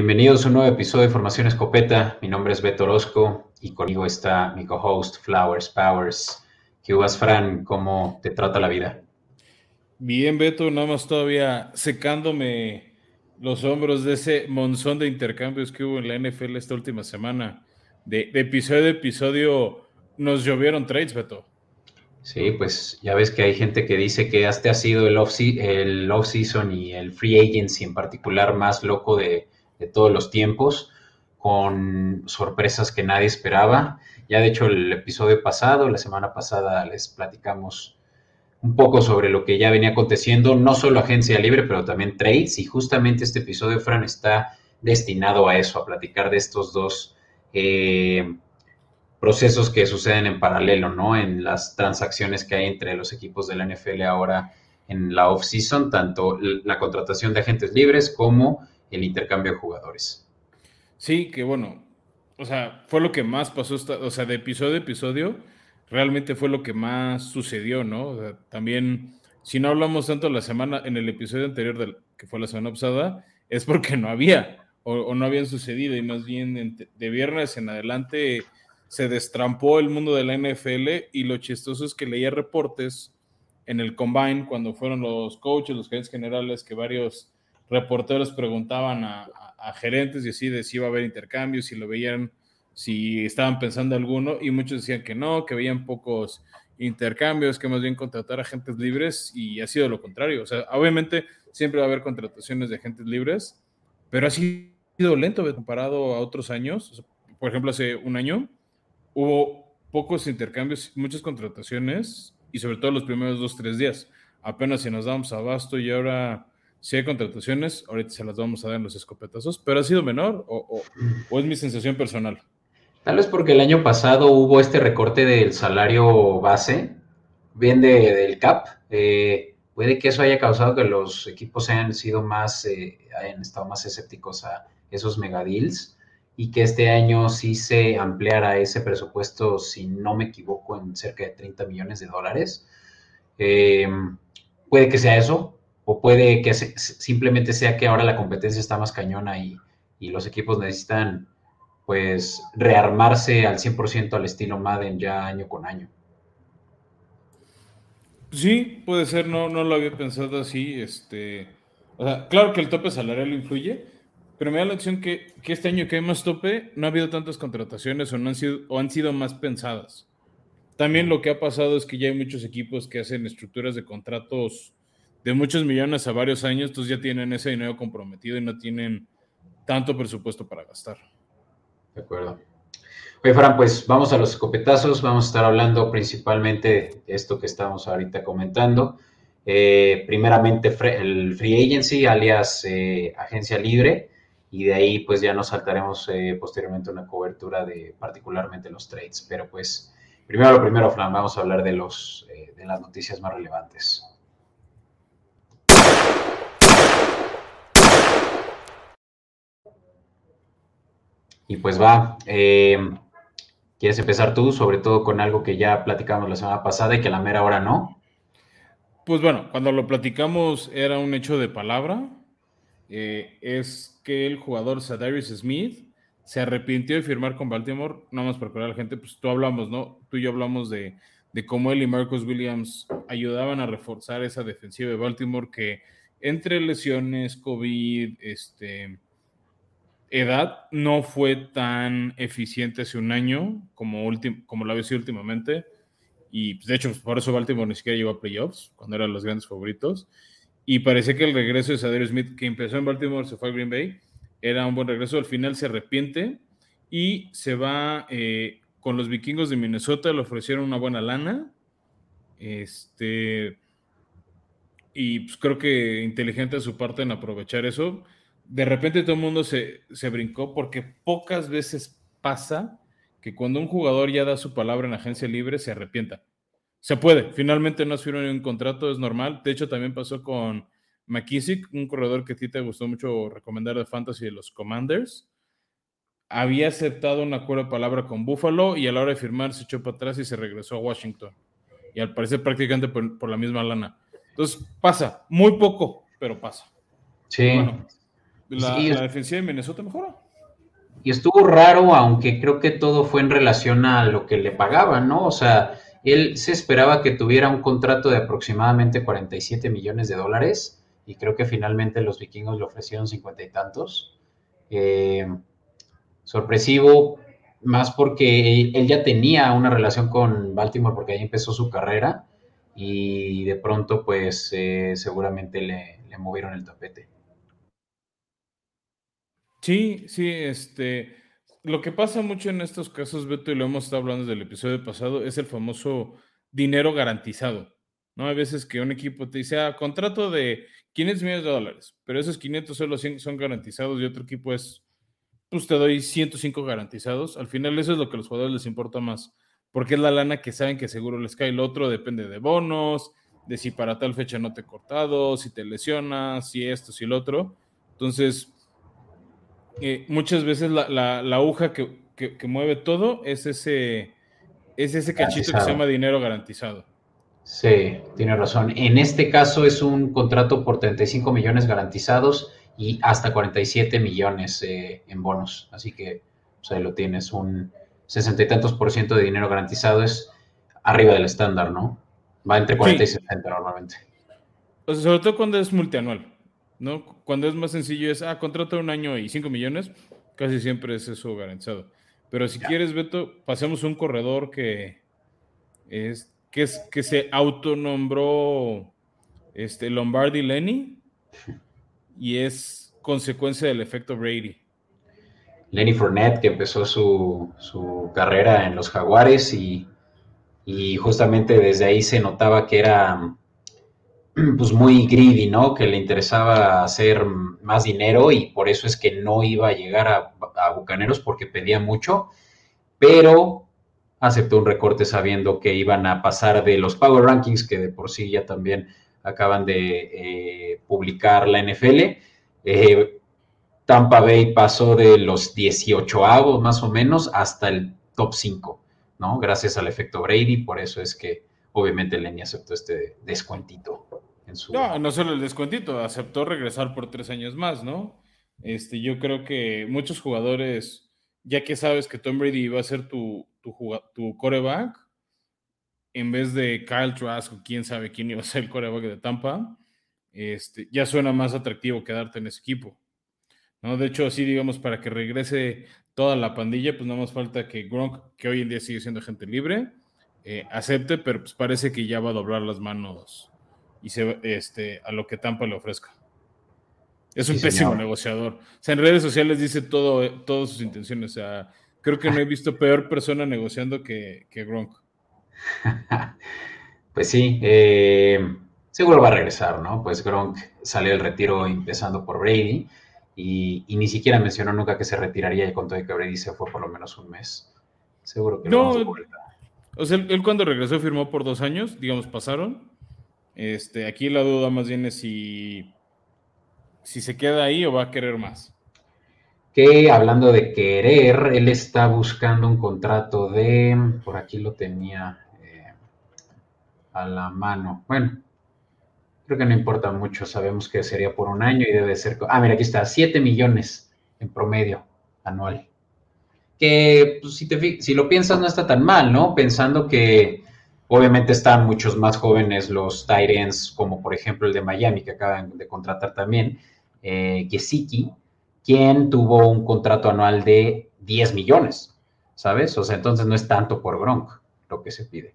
Bienvenidos a un nuevo episodio de Formación Escopeta. Mi nombre es Beto Orozco y conmigo está mi co-host Flowers Powers. ¿Qué hubas, Fran? ¿Cómo te trata la vida? Bien, Beto, nada más todavía secándome los hombros de ese monzón de intercambios que hubo en la NFL esta última semana. De, episodio a episodio nos llovieron trades, Beto. Sí, pues ya ves que hay gente que dice que este ha sido el off-season y el free agency en particular más loco de, de todos los tiempos, con sorpresas que nadie esperaba. Ya de hecho el episodio pasado, la semana pasada, les platicamos un poco sobre lo que ya venía aconteciendo, no solo agencia libre, pero también trades. Y justamente este episodio, Fran, está destinado a eso, a platicar de estos dos eh, procesos que suceden en paralelo, ¿no? En las transacciones que hay entre los equipos de la NFL ahora en la off-season, tanto la contratación de agentes libres como el intercambio de jugadores. Sí, que bueno, o sea, fue lo que más pasó, o sea, de episodio a episodio, realmente fue lo que más sucedió, ¿no? también, si no hablamos tanto la semana, en el episodio anterior, del, que fue la semana pasada, es porque no había, o, no habían sucedido, y más bien de viernes en adelante se destrampó el mundo de la NFL, y lo chistoso es que leía reportes en el combine cuando fueron los coaches, los gerentes generales, que varios reporteros preguntaban a, gerentes y así de si iba a haber intercambios, si lo veían, si estaban pensando alguno, y muchos decían que no, que veían pocos intercambios, que más bien contratar agentes libres, y ha sido lo contrario. O sea, obviamente siempre va a haber contrataciones de agentes libres, pero ha sido lento comparado a otros años. por ejemplo, hace un año hubo pocos intercambios, muchas contrataciones, y sobre todo los primeros dos, tres días. Apenas si nos damos abasto y ahora si hay contrataciones, ahorita se las vamos a dar en los escopetazos, pero ha sido menor o, es mi sensación personal. Tal vez porque el año pasado hubo este recorte del salario base, bien del CAP. Eh, puede que eso haya causado que los equipos hayan sido más, eh, hayan estado más escépticos a esos megadeals y que este año sí se ampliara ese presupuesto, si no me equivoco, en cerca de 30 millones de dólares. Eh, puede que sea eso, o puede que simplemente sea que ahora la competencia está más cañona y, los equipos necesitan pues rearmarse al 100% al estilo Madden ya año con año. Sí, puede ser, no, no lo había pensado así. Este, o sea, claro que el tope salarial influye, pero me da la opción que, que, este año que hay más tope, no ha habido tantas contrataciones o, no han sido, o han sido más pensadas. También lo que ha pasado es que ya hay muchos equipos que hacen estructuras de contratos de muchos millones a varios años, entonces ya tienen ese dinero comprometido y no tienen tanto presupuesto para gastar. De acuerdo. Oye, Fran, pues vamos a los escopetazos. Vamos a estar hablando principalmente de esto que estamos ahorita comentando. Eh, primeramente, el Free Agency, alias eh, Agencia Libre, y de ahí pues ya nos saltaremos eh, posteriormente una cobertura de particularmente los trades. Pero pues, primero lo primero, Fran, vamos a hablar de, los, de las noticias más relevantes. Y pues va, eh, ¿quieres empezar tú, sobre todo con algo que ya platicamos la semana pasada y que a la mera hora no? Pues bueno, cuando lo platicamos era un hecho de palabra. Eh, es que el jugador Sadarius Smith se arrepintió de firmar con Baltimore, nada más para aclarar a la gente, pues tú hablamos, ¿no? Tú y yo hablamos de, de cómo él y Marcus Williams ayudaban a reforzar esa defensiva de Baltimore que entre lesiones, COVID, este, edad no fue tan eficiente hace un año como, como lo había sido últimamente. Y pues, de hecho, por eso Baltimore ni siquiera llegó a playoffs, cuando eran los grandes favoritos. Y parece que el regreso de Sadir Smith, que empezó en Baltimore, se fue a Green Bay, era un buen regreso. Al final se arrepiente y se va eh, con los vikingos de Minnesota, le ofrecieron una buena lana. Este. Y pues creo que inteligente de su parte en aprovechar eso de repente todo el mundo se, brincó porque pocas veces pasa que cuando un jugador ya da su palabra en agencia libre se arrepienta. Se puede, finalmente no has firmado un contrato, es normal. De hecho, también pasó con McKissick, un corredor que a ti te gustó mucho recomendar de Fantasy de los Commanders. Había aceptado un acuerdo de palabra con Buffalo y a la hora de firmar se echó para atrás y se regresó a Washington. Y al parecer prácticamente por, la misma lana. Entonces pasa, muy poco, pero pasa. Sí. La, la defensiva de Minnesota mejora. Y estuvo raro, aunque creo que todo fue en relación a lo que le pagaban, ¿no? O sea, él se esperaba que tuviera un contrato de aproximadamente 47 millones de dólares y creo que finalmente los vikingos le ofrecieron cincuenta y tantos. Eh, sorpresivo, más porque él ya tenía una relación con Baltimore porque ahí empezó su carrera y de pronto pues eh, seguramente le, le movieron el tapete. Sí, sí, este, lo que pasa mucho en estos casos, Beto, y lo hemos estado hablando desde el episodio pasado, es el famoso dinero garantizado. ¿no? Hay veces que un equipo te dice, ah, contrato de 500 millones de dólares, pero esos 500 solo son garantizados y otro equipo es, pues te doy 105 garantizados. Al final eso es lo que a los jugadores les importa más, porque es la lana que saben que seguro les cae. El otro depende de bonos, de si para tal fecha no te he cortado, si te lesionas, si esto, si el otro. Entonces, eh, muchas veces la, la, aguja que, que, mueve todo es ese, es ese cachito que se llama dinero garantizado. Sí, tiene razón. En este caso es un contrato por 35 millones garantizados y hasta 47 millones eh, en bonos. Así que pues ahí lo tienes, un sesenta y tantos por ciento de dinero garantizado es arriba del estándar, ¿no? Va entre 40 y 60 normalmente. O sea, sobre todo cuando es multianual. ¿No? Cuando es más sencillo es, ah, contrato un año y 5 millones, casi siempre es eso garantizado. Pero si quieres, Beto, pasemos un corredor que es que, es, que se autonombró este, Lombardi Lenny y es consecuencia del efecto Brady. Lenny Fournette, que empezó su, su carrera en los Jaguares y, y, justamente desde ahí se notaba que era pues muy greedy, ¿no? Que le interesaba hacer más dinero y por eso es que no iba a llegar a, Bucaneros porque pedía mucho, pero aceptó un recorte sabiendo que iban a pasar de los Power Rankings, que de por sí ya también acaban de eh, publicar la NFL. Eh, Tampa Bay pasó de los 18 avos más o menos hasta el top 5, ¿no? Gracias al efecto Brady, por eso es que obviamente Lenny aceptó este descuentito. No, no solo el descuentito, aceptó regresar por tres años más, ¿no? Este, yo creo que muchos jugadores, ya que sabes que Tom Brady iba a ser tu, tu, tu coreback, en vez de Kyle Trask o quién sabe quién iba a ser el coreback de Tampa, este, ya suena más atractivo quedarte en ese equipo. ¿no? De hecho, así digamos, para que regrese toda la pandilla, pues no más falta que Gronk, que hoy en día sigue siendo gente libre, eh, acepte, pero pues parece que ya va a doblar las manos y se, este, a lo que Tampa le ofrezca. Es un pésimo negociador. O sea, en redes sociales dice todo, todas sus intenciones. O sea, creo que no he visto peor persona negociando que, que Gronk. pues sí, eh, seguro va a regresar, ¿no? Pues Gronk salió del retiro empezando por Brady y, ni siquiera mencionó nunca que se retiraría y contó que Brady se fue por lo menos un mes. Seguro que no. O sea, él cuando regresó firmó por dos años, digamos, pasaron este, aquí la duda más bien es si, si se queda ahí o va a querer más. Que hablando de querer, él está buscando un contrato de, por aquí lo tenía eh, a la mano. Bueno, creo que no importa mucho, sabemos que sería por un año y debe ser, ah, mira, aquí está, 7 millones en promedio anual. Que pues, si, te, si lo piensas no está tan mal, ¿no? Pensando que Obviamente están muchos más jóvenes los Tyrants, como por ejemplo el de Miami, que acaban de contratar también, eh, Gesicki, quien tuvo un contrato anual de 10 millones, ¿sabes? O sea, entonces no es tanto por Gronk lo que se pide.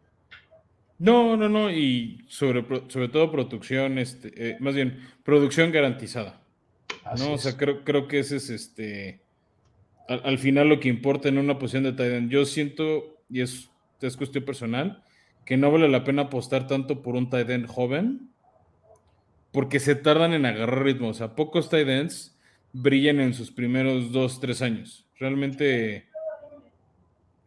No, no, no, y sobre, sobre todo producción, este, eh, más bien, producción garantizada. ¿no? O sea, creo, creo que ese es este. Al, final lo que importa en una posición de Titan. Yo siento, y es, es cuestión personal, que no vale la pena apostar tanto por un tight end joven porque se tardan en agarrar ritmo. O sea, pocos tight ends brillan en sus primeros dos, tres años. Realmente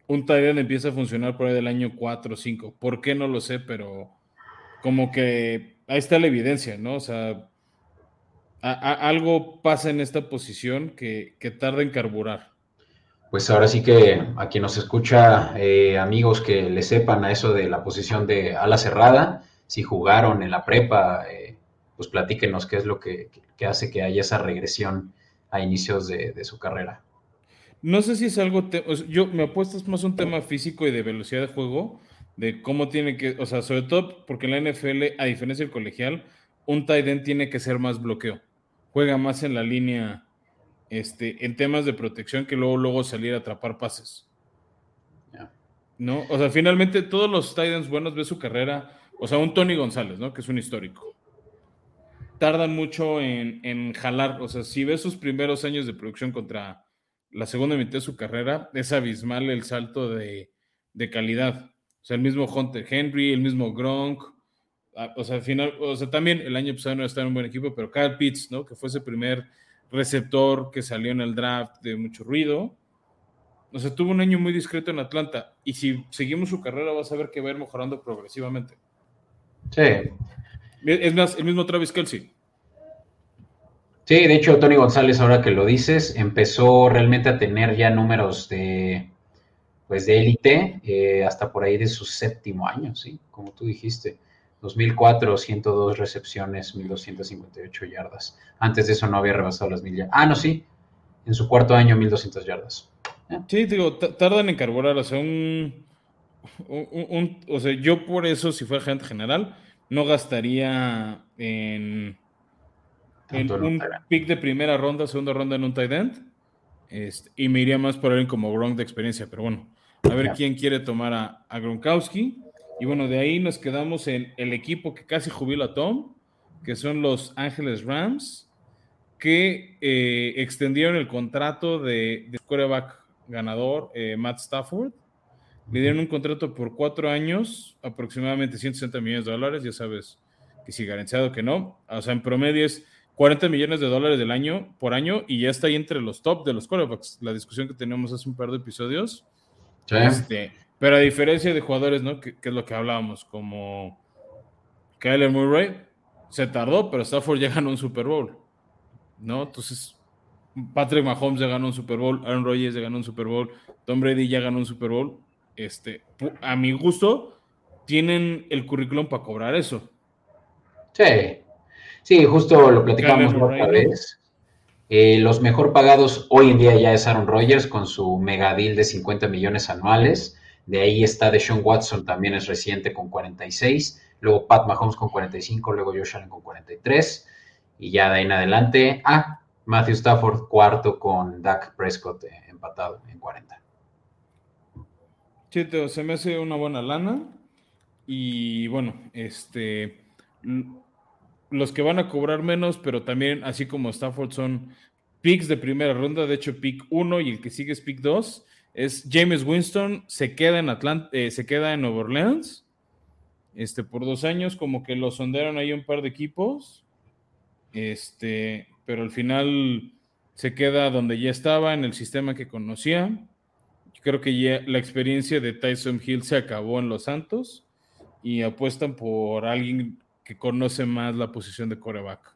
un tight end empieza a funcionar por ahí del año 4 o 5. ¿Por qué? No lo sé, pero como que ahí está la evidencia, ¿no? O sea, algo pasa en esta posición que, que tarda en carburar pues ahora sí que a quien nos escucha, eh, amigos que le sepan a eso de la posición de ala cerrada, si jugaron en la prepa, eh, pues platíquenos qué es lo que, hace que haya esa regresión a inicios de, su carrera. No sé si es algo, yo me apuesto es más un tema físico y de velocidad de juego, de cómo tiene que, o sea, sobre todo porque en la NFL, a diferencia del colegial, un tight end tiene que ser más bloqueo. Juega más en la línea, este, en temas de protección que luego, luego salir a atrapar pases. ¿No? O sea, finalmente todos los tight ends buenos ven su carrera, o sea, un Tony González, ¿no? Que es un histórico tardan mucho en, jalar. O sea, si ves sus primeros años de producción contra la segunda mitad de su carrera, es abismal el salto de, calidad. O sea, el mismo Hunter Henry, el mismo Gronk. Ah, o sea, al final, o sea, también el año pasado no estaba en un buen equipo, pero Kyle Pitts, ¿no? Que fue ese primer receptor que salió en el draft de mucho ruido. O sea, tuvo un año muy discreto en Atlanta. Y si seguimos su carrera, vas a ver que va a ir mejorando progresivamente. Sí, es más, el mismo Travis Kelsey. Sí, de hecho, Tony González, ahora que lo dices, empezó realmente a tener ya números de pues de élite eh, hasta por ahí de su séptimo año, sí, como tú dijiste. 2004, 102 recepciones, 1258 yardas. Antes de eso no había rebasado las mil yardas. Ah, no, sí. En su cuarto año, 1200 yardas. Sí, digo, tardan en carburar. O sea, un, o sea, yo por eso, si fue agente general, no gastaría en, un pick de primera ronda, segunda ronda en un tight end. Este, y me iría más por alguien como Gronk de experiencia. Pero bueno, a ver quién quiere tomar a, Gronkowski. Y bueno, de ahí nos quedamos en el equipo que casi jubila a Tom, que son los Ángeles Rams, que eh, extendieron el contrato de, de quarterback ganador eh, Matt Stafford le dieron un contrato por cuatro años, aproximadamente 160 millones de dólares, ya sabes que si garantizado que no. O sea, en promedio es 40 millones de dólares del año por año y ya está ahí entre los top de los quarterbacks. La discusión que teníamos hace un par de episodios. Este, pero a diferencia de jugadores, ¿no? Que, es lo que hablábamos, como Kyler Murray, se tardó, pero Stafford ya ganó un Super Bowl, ¿no? Entonces, Patrick Mahomes ya ganó un Super Bowl, Aaron Rodgers ya ganó un Super Bowl, Tom Brady ya ganó un Super Bowl este, a mi gusto, tienen el currículum para cobrar eso. Sí, sí, justo lo platicamos otra vez. Eh, los mejor pagados hoy en día ya es Aaron Rodgers con su mega deal de 50 millones anuales. De ahí está Deshaun Watson, también es reciente con 46. Luego Pat Mahomes con 45, luego Josh Allen con 43. Y ya de ahí en adelante, ah, Matthew Stafford cuarto con Dak Prescott eh, empatado en 40. Sí, se me hace una buena lana. Y bueno, este los que van a cobrar menos, pero también, así como Stafford, son picks de primera ronda. De hecho, pick 1 y el que sigue es pick 2. Es James Winston, se queda en Atlanta, eh, se queda en Nueva Orleans. Este, por dos años, como que lo sondearon ahí un par de equipos. Este, pero al final se queda donde ya estaba, en el sistema que conocía creo que ya la experiencia de Tyson Hill se acabó en los Santos y apuestan por alguien que conoce más la posición de coreback.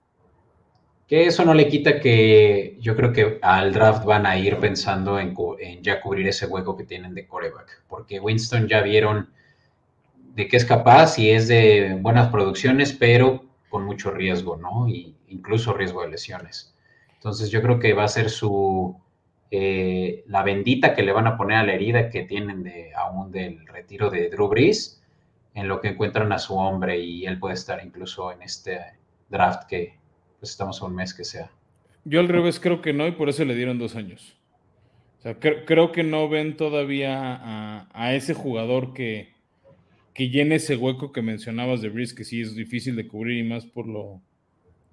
Que eso no le quita que yo creo que al draft van a ir pensando en, ya cubrir ese hueco que tienen de coreback, porque Winston ya vieron de qué es capaz y es de buenas producciones, pero con mucho riesgo, ¿no? Y incluso riesgo de lesiones. Entonces yo creo que va a ser su, eh, la bendita que le van a poner a la herida que tienen de, aún del retiro de Drew Brees, en lo que encuentran a su hombre y él puede estar incluso en este draft que estamos a un mes que sea. Yo al revés creo que no y por eso le dieron dos años. O sea, creo que no ven todavía a, ese jugador que, que, llene ese hueco que mencionabas de Brees, que sí es difícil de cubrir y más por lo,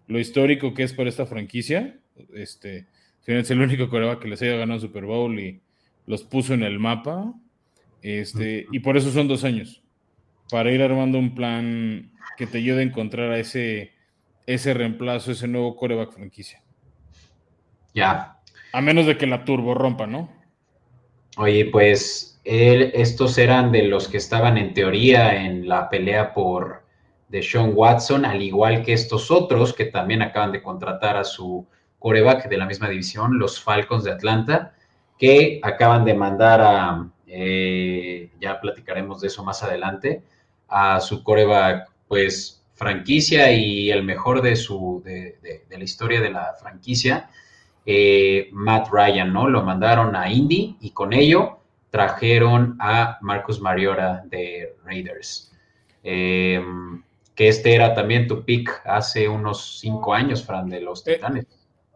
lo histórico que es para esta franquicia. Este, es el único coreback que les haya ganado Super Bowl y los puso en el mapa. Este, y por eso son dos años. Para ir armando un plan que te ayude a encontrar a ese, ese reemplazo, ese nuevo coreback franquicia. Ya. A menos de que la turbo rompa, ¿no? Oye, pues estos eran de los que estaban en teoría en la pelea por Sean Watson, al igual que estos otros que también acaban de contratar a su coreback de la misma división, los Falcons de Atlanta, que acaban de mandar a, eh, ya platicaremos de eso más adelante, a su coreback, pues franquicia y el mejor de, su, de, la historia de la franquicia. eh, Matt Ryan, ¿no? Lo mandaron a Indy y con ello trajeron a Marcus Mariota de Raiders. Em, que este era también tu pick hace unos cinco años, Fran, de los eh, Titanes.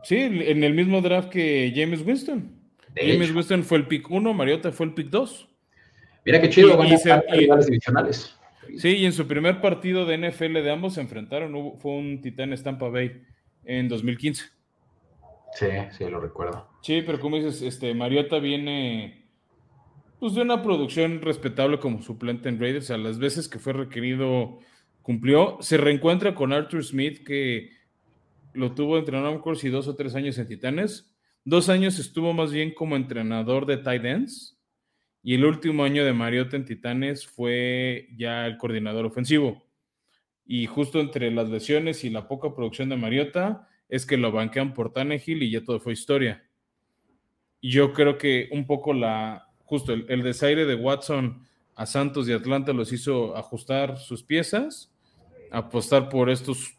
sí, en el mismo draft que James Winston. James Winston fue el pick 1, Mariota fue el pick 2. Mira qué chido, van a rivales divisionales. Sí, y en su primer partido de NFL de ambos se enfrentaron, fue un Titanes Tampa Bay en 2015. Sí, sí, lo recuerdo. Sí, pero como dices, este, Mariota viene pues, de una producción respetable como suplente en Raiders. A las veces que fue requerido, cumplió. Se reencuentra con Arthur Smith, que lo tuvo entrenando, no si dos o tres años en Titanes. Dos años estuvo más bien como entrenador de tight ends. Y el último año de Mariota en Titanes fue ya el coordinador ofensivo. Y justo entre las lesiones y la poca producción de Mariota, es que lo banquean por Tannehill y ya todo fue historia. Y yo creo que un poco la, justo el, desaire de Watson a Santos y Atlanta los hizo ajustar sus piezas, apostar por estos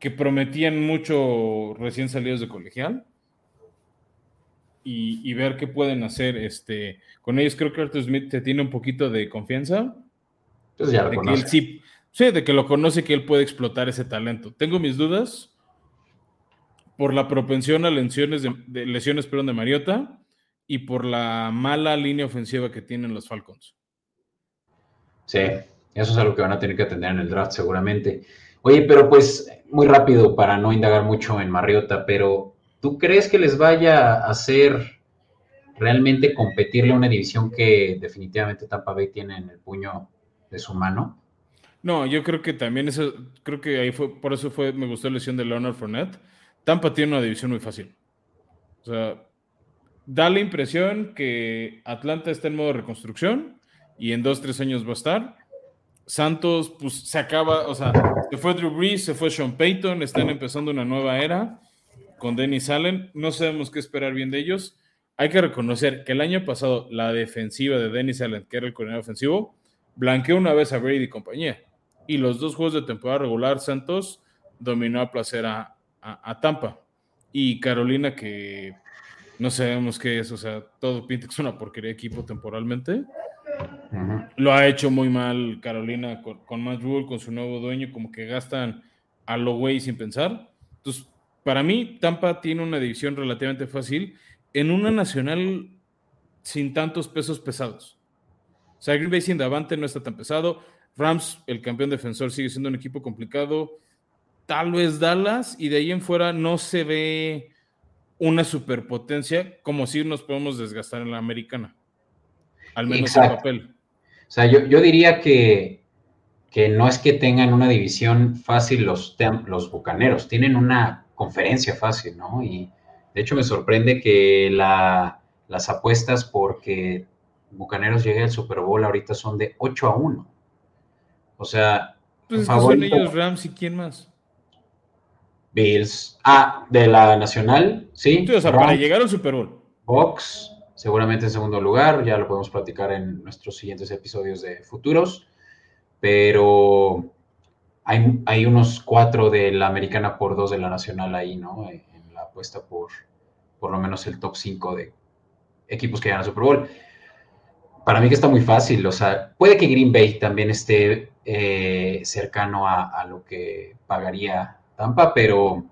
que prometían mucho recién salidos de colegial y, ver qué pueden hacer este, con ellos. Creo que Arthur Smith te tiene un poquito de confianza. Pues ya de que sí, sí, de que lo conoce, que él puede explotar ese talento. Tengo mis dudas por la propensión a lesiones de, lesiones perdón, de Mariota y por la mala línea ofensiva que tienen los Falcons. Sí, eso es algo que van a tener que atender en el draft seguramente. Oye, pero pues muy rápido para no indagar mucho en Mariota, pero ¿tú crees que les vaya a hacer realmente competirle a una división que definitivamente Tampa Bay tiene en el puño de su mano? No, yo creo que también eso, creo que ahí fue, por eso fue, me gustó la lesión de Leonard Fournette Tampa tiene una división muy fácil. O sea, da la impresión que Atlanta está en modo reconstrucción y en dos, tres años va a estar. Santos, pues se acaba, o sea, se fue Drew Brees, se fue Sean Payton, están empezando una nueva era con Dennis Allen. No sabemos qué esperar bien de ellos. Hay que reconocer que el año pasado la defensiva de Dennis Allen, que era el coordinador ofensivo, blanqueó una vez a Brady y compañía. Y los dos juegos de temporada regular, Santos dominó a placer a, a, Tampa. Y Carolina, que no sabemos qué es, o sea, todo pinta que es una porquería de equipo temporalmente. Lo ha hecho muy mal Carolina con, con Matt Rule, con su nuevo dueño, como que gastan a lo güey sin pensar. Entonces, para mí, Tampa tiene una división relativamente fácil en una nacional sin tantos pesos pesados. O sea, Green Bay sin Davante no está tan pesado. Rams, el campeón defensor, sigue siendo un equipo complicado tal vez Dallas y de ahí en fuera no se ve una superpotencia como si nos podemos desgastar en la americana. Al menos en papel. O sea, yo, diría que, que, no es que tengan una división fácil los, los bucaneros, tienen una conferencia fácil, ¿no? Y de hecho me sorprende que las apuestas porque Bucaneros llegue al Super Bowl ahorita son de 8 a 1. O sea, pues son ellos Rams y quién más. Bills. Ah, de la Nacional, sí. o sea, para llegar al Super Bowl. Box, seguramente en segundo lugar, ya lo podemos platicar en nuestros siguientes episodios de futuros. Pero hay, unos cuatro de la americana por dos de la nacional ahí, ¿no? En, la apuesta por por lo menos el top 5 de equipos que llegan al Super Bowl. Para mí que está muy fácil, o sea, puede que Green Bay también esté eh, cercano a, lo que pagaría Tampa, pero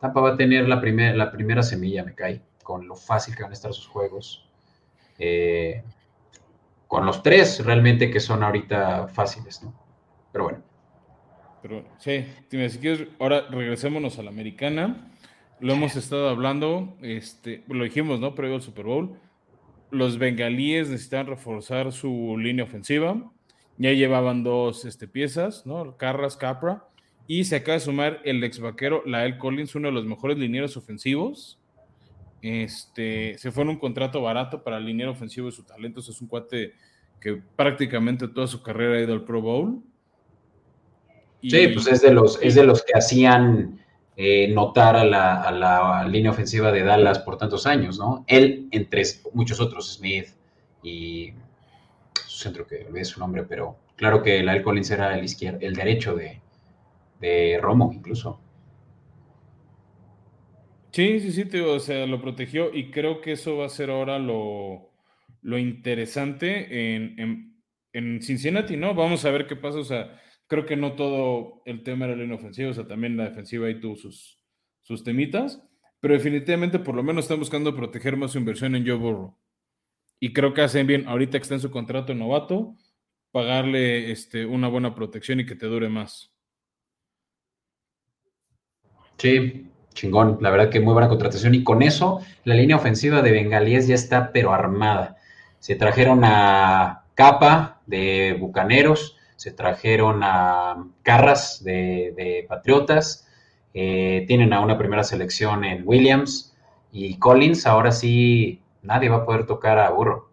Tampa va a tener la, la primera semilla, me cae, con lo fácil que van a estar sus juegos. Eh, con los tres realmente que son ahorita fáciles, ¿no? Pero bueno. Pero sí, si quieres, ahora regresémonos a la americana. Lo hemos estado hablando, este, lo dijimos, ¿no? Previo al Super Bowl. Los bengalíes necesitan reforzar su línea ofensiva. Ya llevaban dos este, piezas, ¿no? Carras, Capra. Y se acaba de sumar el ex vaquero Lael Collins, uno de los mejores linieros ofensivos. Este, se fue en un contrato barato para el liniero ofensivo de su talento. Es un cuate que prácticamente toda su carrera ha ido al Pro Bowl. Sí, pues es de los, es de los que hacían eh, notar a la, a la, línea ofensiva de Dallas por tantos años, ¿no? Él, entre muchos otros, Smith y su centro que es su nombre, pero claro que Lael Collins era el, izquierdo, el derecho de, de Romo incluso. Sí, sí, sí, o sea, lo protegió y creo que eso va a ser ahora lo, interesante en, en, Cincinnati, ¿no? Vamos a ver qué pasa, o sea, creo que no todo el tema era la inofensiva, o sea, también la defensiva ahí tuvo sus, temitas, pero definitivamente por lo menos están buscando proteger más su inversión en Joe Burrow. Y creo que hacen bien, ahorita en su contrato novato, pagarle este, una buena protección y que te dure más. Sí, chingón. La verdad que muy buena contratación. Y con eso, la línea ofensiva de Bengalíes ya está, pero armada. Se trajeron a Capa de Bucaneros, se trajeron a Carras de, Patriotas, eh, tienen a una primera selección en Williams y Collins. Ahora sí, nadie va a poder tocar a Burro.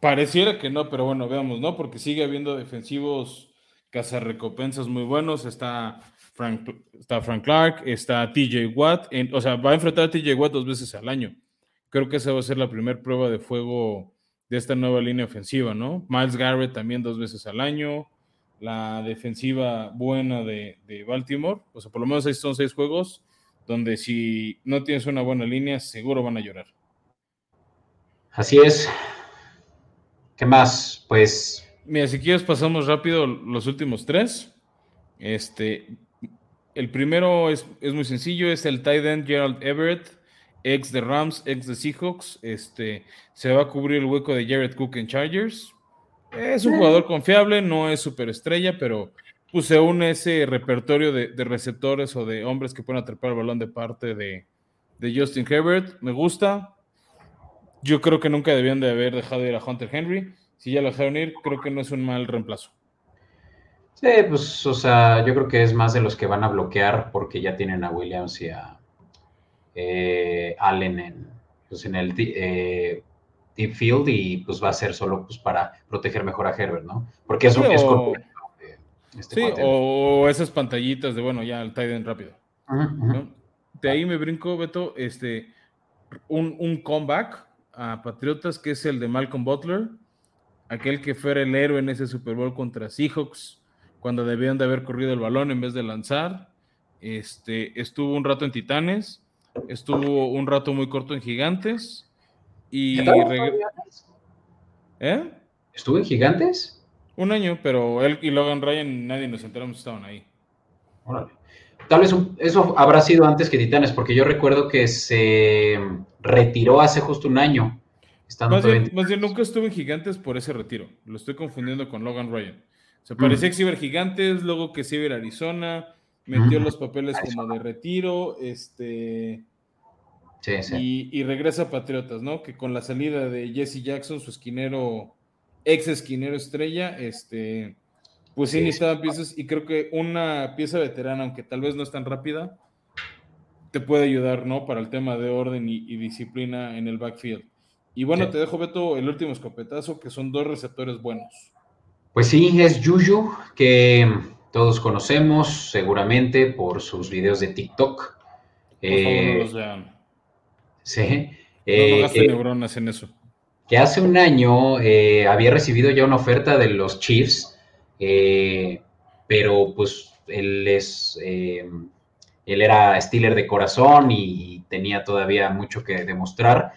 Pareciera que no, pero bueno, veamos, ¿no? Porque sigue habiendo defensivos cazarrecompensas muy buenos. Está Frank, está Frank Clark, está TJ Watt. o sea, va a enfrentar a TJ Watt dos veces al año. Creo que esa va a ser la primera prueba de fuego de esta nueva línea ofensiva, ¿no? Miles Garrett también dos veces al año. La defensiva buena de, de Baltimore. O sea, por lo menos ahí son seis juegos donde si no tienes una buena línea, seguro van a llorar. Así es. ¿Qué más? Pues. Mira, si quieres, pasamos rápido los últimos tres. Este, el primero es, muy sencillo: es el tight end Gerald Everett, ex de Rams, ex de Seahawks. Este, se va a cubrir el hueco de Jared Cook en Chargers. Es un jugador confiable, no es superestrella, pero pues se une ese repertorio de, receptores o de hombres que pueden atrapar el balón de parte de, de Justin Herbert. Me gusta, yo creo que nunca debían de haber dejado ir a Hunter Henry. Si ya lo dejaron ir, creo que no es un mal reemplazo. Sí, pues, o sea, yo creo que es más de los que van a bloquear porque ya tienen a Williams y a eh, Allen en, pues, en el eh, deep field y pues va a ser solo pues, para proteger mejor a Herbert, ¿no? Porque eso es o, este sí, o esas pantallitas de, bueno, ya el tight rápido. De ahí me brinco, Beto, este, un, un comeback a Patriotas, que es el de Malcolm Butler, aquel que fuera el héroe en ese Super Bowl contra Seahawks, cuando debían de haber corrido el balón en vez de lanzar. Este, estuvo un rato en Titanes, estuvo un rato muy corto en Gigantes. Y ¿Eh? ¿Estuvo en Gigantes? Un año, pero él y Logan Ryan, nadie nos enteramos estaban ahí. Órale. Tal vez eso habrá sido antes que Titanes, porque yo recuerdo que se retiró hace justo un año. más, bien, nunca estuve en Gigantes por ese retiro. Lo estoy confundiendo con Logan Ryan. Se parecía que iba Gigantes, luego que se iba a Arizona, metió los papeles como de retiro, este. Sí, sí. Y, regresa a Patriotas, ¿no? Que con la salida de Jesse Jackson, su esquinero, ex esquinero estrella, este pues sí, necesitaban piezas y creo que una pieza veterana, aunque tal vez no es tan rápida, te puede ayudar, ¿no? Para el tema de orden y, disciplina en el backfield. Y bueno, te dejo, Beto, el último escopetazo, que son dos receptores buenos. Pues sí, es Yuyu, que todos conocemos seguramente por sus videos de TikTok. Por favor, no los vean. Sí. no, gasten eh, neuronas en eso. Que hace un año eh, había recibido ya una oferta de los Chiefs eh, pero pues él es, eh, él era Steeler de corazón y tenía todavía mucho que demostrar,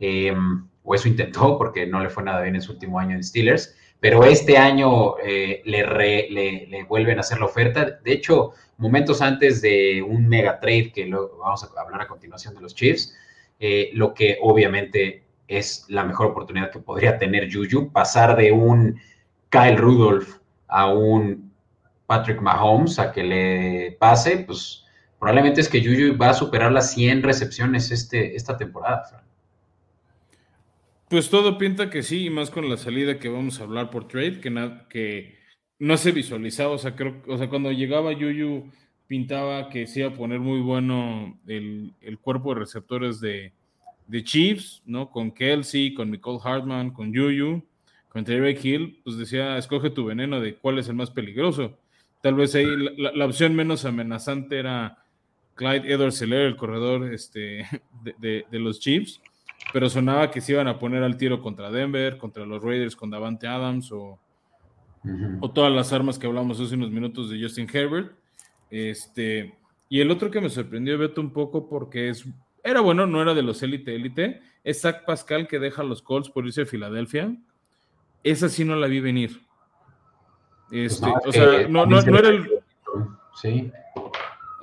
eh, o eso intentó porque no le fue nada bien en su último año en Steelers, pero este año le, le, vuelven a hacer la oferta. De hecho, momentos antes de un mega trade, que lo, vamos a hablar a continuación de los Chiefs, lo que obviamente es la mejor oportunidad que podría tener Juju, pasar de un Kyle Rudolph a un Patrick Mahomes a que le pase, pues probablemente es que Juju va a superar las 100 recepciones este, esta temporada. Pues todo pinta que sí, y más con la salida que vamos a hablar por trade, que, que no se visualizaba, o sea, creo, o sea, cuando llegaba Juju pintaba que se iba a poner muy bueno el, cuerpo de receptores de, de, Chiefs, ¿no? Con Kelsey, con Nicole Hartman, con Juju con Terry Hill, pues decía, escoge tu veneno de cuál es el más peligroso. Tal vez ahí la, opción menos amenazante era Clyde edwards el corredor este, de, los Chiefs, pero sonaba que se iban a poner al tiro contra Denver, contra los Raiders con Davante Adams o, o todas las armas que hablamos hace unos minutos de Justin Herbert. Este, Y el otro que me sorprendió, Beto, un poco porque es, era bueno, no era de los élite élite, es Zach Pascal que deja los Colts por irse a Filadelfia. Esa sí no la vi venir. Pues Este, o sea, no, no, no era el. Sí.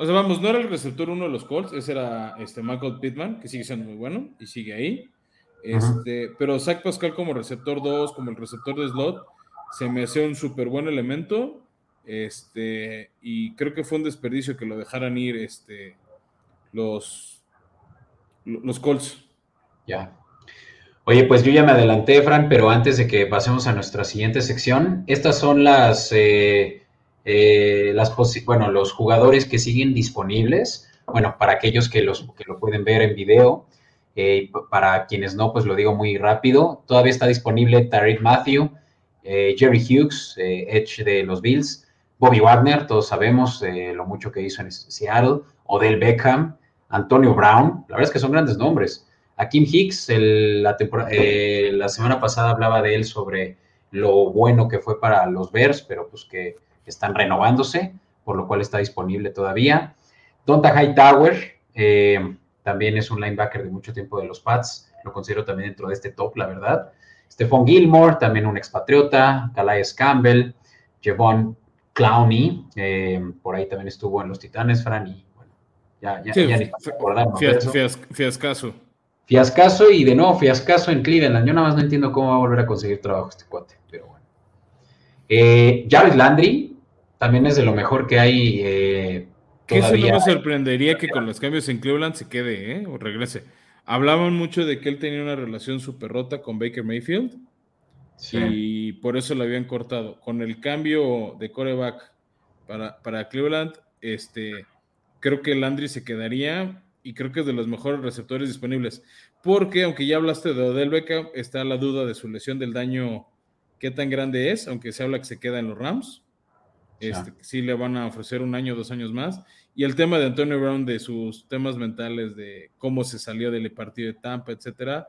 O sea, vamos, no era el receptor uno de los Colts, ese era este Michael Pittman, que sigue siendo muy bueno y sigue ahí. Este, Pero Zach Pascal como receptor 2, como el receptor de slot, se me hace un súper buen elemento. Este, y creo que fue un desperdicio que lo dejaran ir este, los, los Colts. Ya. Oye, pues yo ya me adelanté, Fran, pero antes de que pasemos a nuestra siguiente sección, estas son las, eh, eh, las bueno, los jugadores que siguen disponibles. Bueno, para aquellos que, los, que lo pueden ver en video, eh, para quienes no, pues lo digo muy rápido. Todavía está disponible Tariq Matthew, Jerry Hughes, Edge de los Bills, Bobby Wagner, todos sabemos lo mucho que hizo en Seattle, Odell Beckham, Antonio Brown, la verdad es que son grandes nombres. A Kim Hicks, la, eh, la, semana pasada hablaba de él sobre lo bueno que fue para los Bears, pero pues que están renovándose, por lo cual está disponible todavía. Donta Hightower, eh, también es un linebacker de mucho tiempo de los Pats, lo considero también dentro de este top, la verdad. Stephon Gilmore, también un expatriota, Calais Campbell, Jevon Clowney, eh, por ahí también estuvo en los Titanes, Fran, y bueno, ya, ya, ya ni Fiascaso. Fiascaso y de nuevo fiascaso en Cleveland. Yo nada más no entiendo cómo va a volver a conseguir trabajo este cuate, pero bueno. Eh, Jared Landry también es de lo mejor que hay. Eh, que eso no me sorprendería que con los cambios en Cleveland se quede, ¿eh? O regrese. Hablaban mucho de que él tenía una relación súper rota con Baker Mayfield y por eso lo habían cortado. Con el cambio de coreback para, para Cleveland, este, creo que Landry se quedaría y creo que es de los mejores receptores disponibles. Porque aunque ya hablaste de Odell Beckham, está la duda de su lesión del daño, qué tan grande es, aunque se habla que se queda en los Rams. Este, sí le van a ofrecer un año, dos años más. Y el tema de Antonio Brown, de sus temas mentales, de cómo se salió del partido de Tampa, etcétera.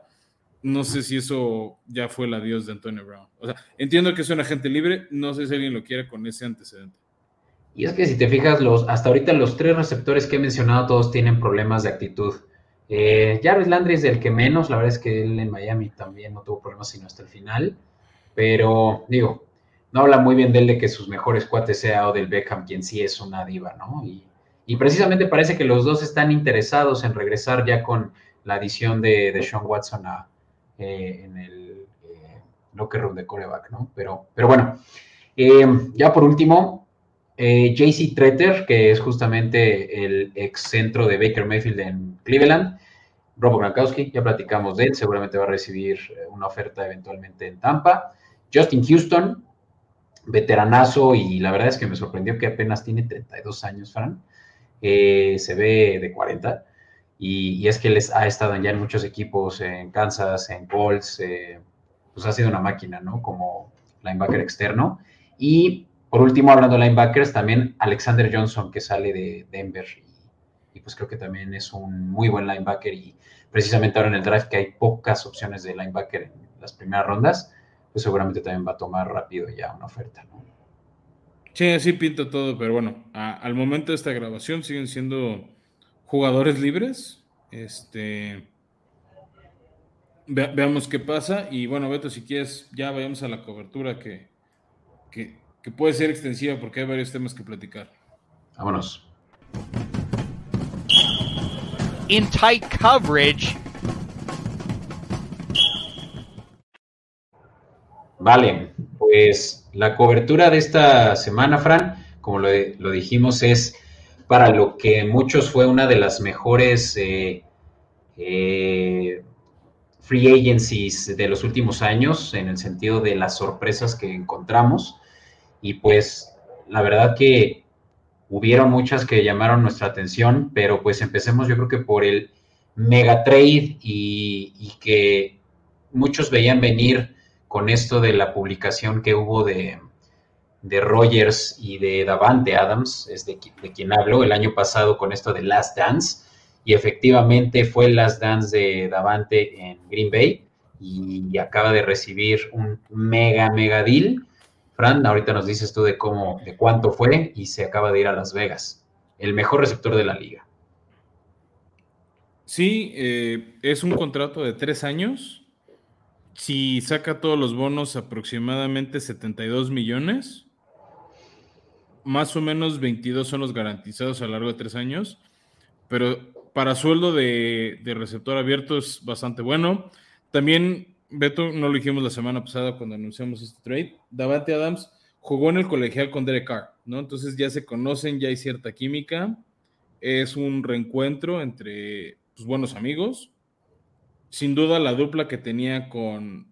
No sé si eso ya fue el adiós de Antonio Brown. O sea, entiendo que es un agente libre, no sé si alguien lo quiere con ese antecedente. Y es que si te fijas, los, hasta ahorita los tres receptores que he mencionado todos tienen problemas de actitud. Eh, Jarvis Landry es el que menos, la verdad es que él en Miami también no tuvo problemas sino hasta el final. Pero digo, no habla muy bien de él de que sus mejores cuates sea o del Beckham, quien sí es una diva, ¿no? Y, precisamente parece que los dos están interesados en regresar ya con la adición de, de Sean Watson eh, en el eh, locker room de coreback, ¿no? Pero, pero bueno, eh, ya por último, eh, JC Treter, que es justamente el ex centro de Baker Mayfield en Cleveland. Robo Gronkowski, ya platicamos de él, seguramente va a recibir una oferta eventualmente en Tampa. Justin Houston, veteranazo, y la verdad es que me sorprendió que apenas tiene 32 años, Fran. Eh, se ve de 40. Y, es que les ha estado ya en muchos equipos, en Kansas, en Colts, pues ha sido una máquina, ¿no? Como linebacker externo. Y por último, hablando de linebackers, también Alexander Johnson, que sale de Denver. Y, pues creo que también es un muy buen linebacker. Y precisamente ahora en el draft, que hay pocas opciones de linebacker en las primeras rondas, pues seguramente también va a tomar rápido ya una oferta, ¿no? Sí, así pinta todo, pero bueno, al momento de esta grabación siguen siendo jugadores libres. Este. veamos qué pasa. Y bueno, Beto, si quieres, ya vayamos a la cobertura que, que, que puede ser extensiva porque hay varios temas que platicar. Vámonos. In tight coverage. Vale, pues la cobertura de esta semana, Fran, como lo, dijimos, es para lo que muchos fue una de las mejores eh, eh, free agencies de los últimos años, en el sentido de las sorpresas que encontramos. Y pues la verdad que hubieron muchas que llamaron nuestra atención, pero pues empecemos yo creo que por el mega trade y, que muchos veían venir con esto de la publicación que hubo de, de Rogers y de Davante Adams, es de, de, quien hablo, el año pasado con esto de Last Dance, y efectivamente fue Last Dance de Davante en Green Bay y acaba de recibir un mega, mega deal Fran, ahorita nos dices tú de cómo, de cuánto fue y se acaba de ir a Las Vegas. el mejor receptor de la liga. Sí, eh, es un contrato de tres años. Si saca todos los bonos, aproximadamente 72 millones. Más o menos 22 son los garantizados a lo largo de tres años. Pero para sueldo de, de receptor abierto es bastante bueno. También, Beto, no lo dijimos la semana pasada cuando anunciamos este trade. Davante Adams jugó en el colegial con Derek Carr, ¿no? Entonces ya se conocen, ya hay cierta química. Es un reencuentro entre pues, buenos amigos. Sin duda, la dupla que tenía con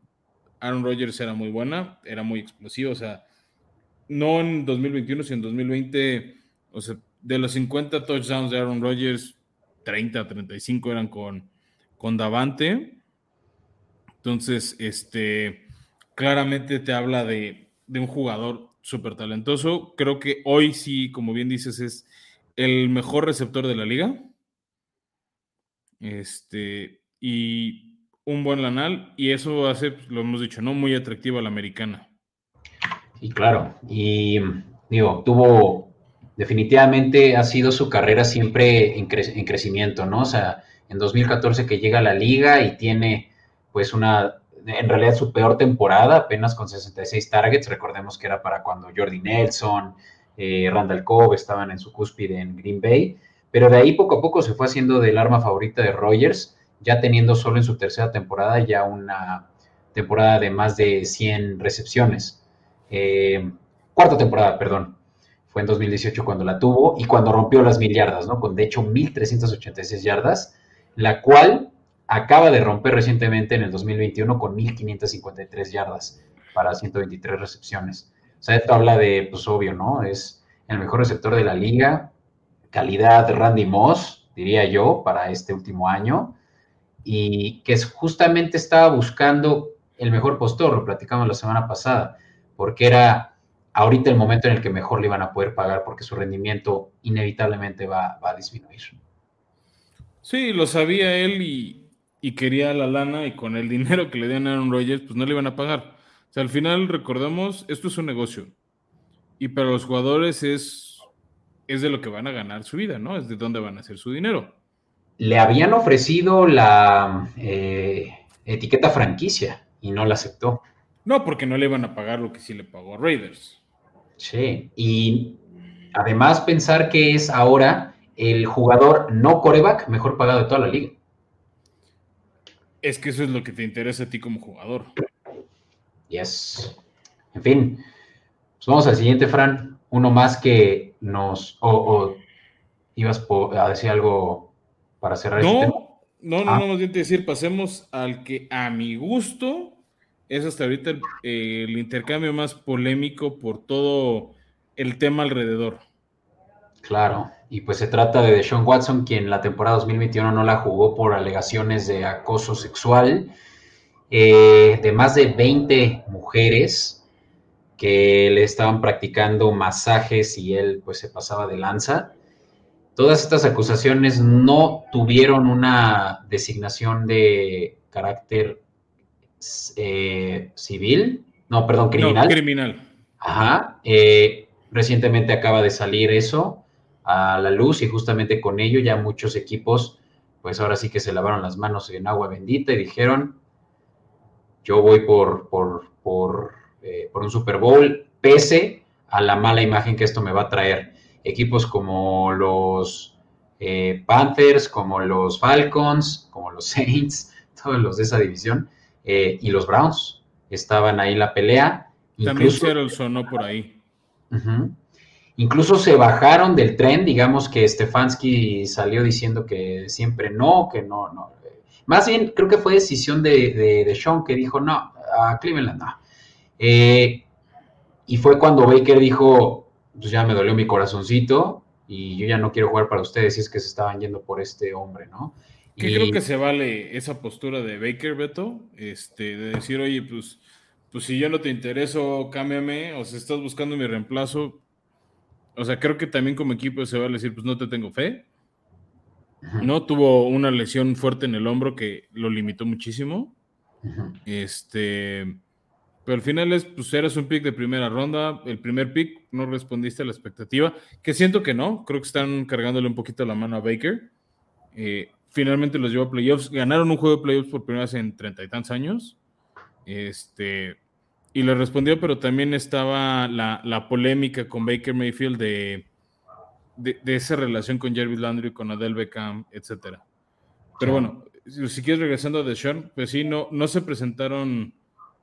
Aaron Rodgers era muy buena, era muy explosiva. O sea, no en 2021, sino en 2020, o sea, de los 50 touchdowns de Aaron Rodgers, 30, 35 eran con, con Davante. Entonces, este, claramente te habla de, de un jugador súper talentoso. Creo que hoy sí, como bien dices, es el mejor receptor de la liga. Este, y un buen lanal, y eso hace, pues, lo hemos dicho, ¿no? Muy atractivo a la americana. Y claro, y digo, tuvo, definitivamente ha sido su carrera siempre en, en crecimiento, ¿no? O sea, en 2014 que llega a la liga y tiene pues una en realidad su peor temporada, apenas con 66 targets. Recordemos que era para cuando Jordi Nelson, eh, Randall Cobb estaban en su cúspide en Green Bay. Pero de ahí poco a poco se fue haciendo del arma favorita de Rogers, ya teniendo solo en su tercera temporada ya una temporada de más de 100 recepciones. Eh, cuarta temporada, perdón. Fue en 2018 cuando la tuvo y cuando rompió las mil yardas, ¿no? Con de hecho 1.386 yardas, la cual acaba de romper recientemente en el 2021 con 1.553 yardas para 123 recepciones. O sea, esto habla de, pues obvio, ¿no? Es el mejor receptor de la liga, calidad Randy Moss, diría yo, para este último año, y que justamente estaba buscando el mejor postor, lo platicamos la semana pasada, porque era ahorita el momento en el que mejor le iban a poder pagar, porque su rendimiento inevitablemente va, va a disminuir. Sí, lo sabía él y, y quería la lana y con el dinero que le dieron a Aaron Rodgers, pues no le iban a pagar. O sea, al final recordemos, esto es un negocio y para los jugadores es, es de lo que van a ganar su vida, ¿no? Es de dónde van a hacer su dinero. Le habían ofrecido la eh, etiqueta franquicia y no la aceptó. No, porque no le iban a pagar lo que sí le pagó a Raiders. Sí, y además pensar que es ahora el jugador no coreback mejor pagado de toda la liga. Es que eso es lo que te interesa a ti como jugador. Yes. En fin, pues vamos al siguiente, Fran. Uno más que nos. O, ibas a decir algo para cerrar no, este tema. No, no, ah. no, decir, pasemos al que a mi gusto es hasta ahorita el intercambio más polémico por todo el tema alrededor. Claro, y pues se trata de Deshaun Watson, quien la temporada 2021 no la jugó por alegaciones de acoso sexual eh, de más de 20 mujeres que le estaban practicando masajes y él pues se pasaba de lanza. Todas estas acusaciones no tuvieron una designación de carácter eh, civil, no, perdón, criminal. criminal. Ajá. Eh, recientemente acaba de salir eso a la luz y justamente con ello ya muchos equipos, pues ahora sí que se lavaron las manos en agua bendita y dijeron, yo voy por, por, por, eh, un Super Bowl, pese a la mala imagen que esto me va a traer. Equipos como los eh, Panthers, como los Falcons, como los Saints, todos los de esa división, eh, y los Browns estaban ahí en la pelea. También Seattle sonó por ahí. Incluso se bajaron del tren, digamos que Stefanski salió diciendo que siempre no, que no, no. Más bien creo que fue decisión de, de, Sean que dijo no, a Cleveland no. Eh, y fue cuando Baker dijo, pues ya me dolió mi corazoncito y yo ya no quiero jugar para ustedes si es que se estaban yendo por este hombre, ¿no? Que creo que se vale esa postura de Baker, Beto, este, de decir, oye, pues, pues si yo no te intereso, cámbiame, o si estás buscando mi reemplazo, o sea, creo que también como equipo se va a decir, pues no te tengo fe. No tuvo una lesión fuerte en el hombro que lo limitó muchísimo. Este, Pero al final es, pues eras un pick de primera ronda, el primer pick, no respondiste a la expectativa, que siento que no, creo que están cargándole un poquito la mano a Baker. Eh, finalmente los llevó a playoffs, ganaron un juego de playoffs por primera vez en treinta y tantos años. Este, y le respondió, pero también estaba la, polémica con Baker Mayfield de, de, esa relación con Jerry Landry, con Adele Beckham, etcétera. Pero bueno, si quieres regresando a Deshaun, pues sí, no, no se presentaron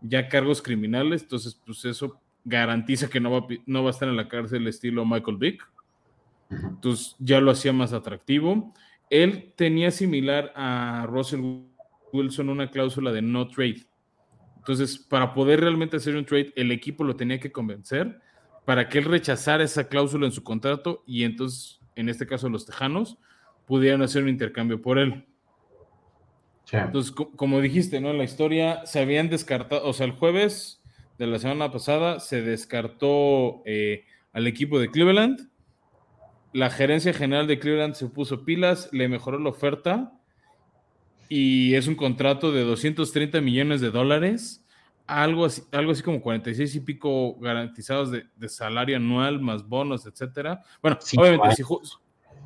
ya cargos criminales, entonces pues eso garantiza que no va, no va a estar en la cárcel estilo Michael Vick. Entonces ya lo hacía más atractivo. Él tenía similar a Russell Wilson una cláusula de no trade. Entonces, para poder realmente hacer un trade, el equipo lo tenía que convencer para que él rechazara esa cláusula en su contrato y entonces, en este caso, los Tejanos pudieran hacer un intercambio por él. Entonces, como dijiste, ¿no? En la historia se habían descartado, o sea, el jueves de la semana pasada se descartó eh, al equipo de Cleveland. La gerencia general de Cleveland se puso pilas, le mejoró la oferta y es un contrato de 230 millones de dólares, algo así, algo así como 46 y pico garantizados de, salario anual, más bonos, etcétera. Bueno, obviamente,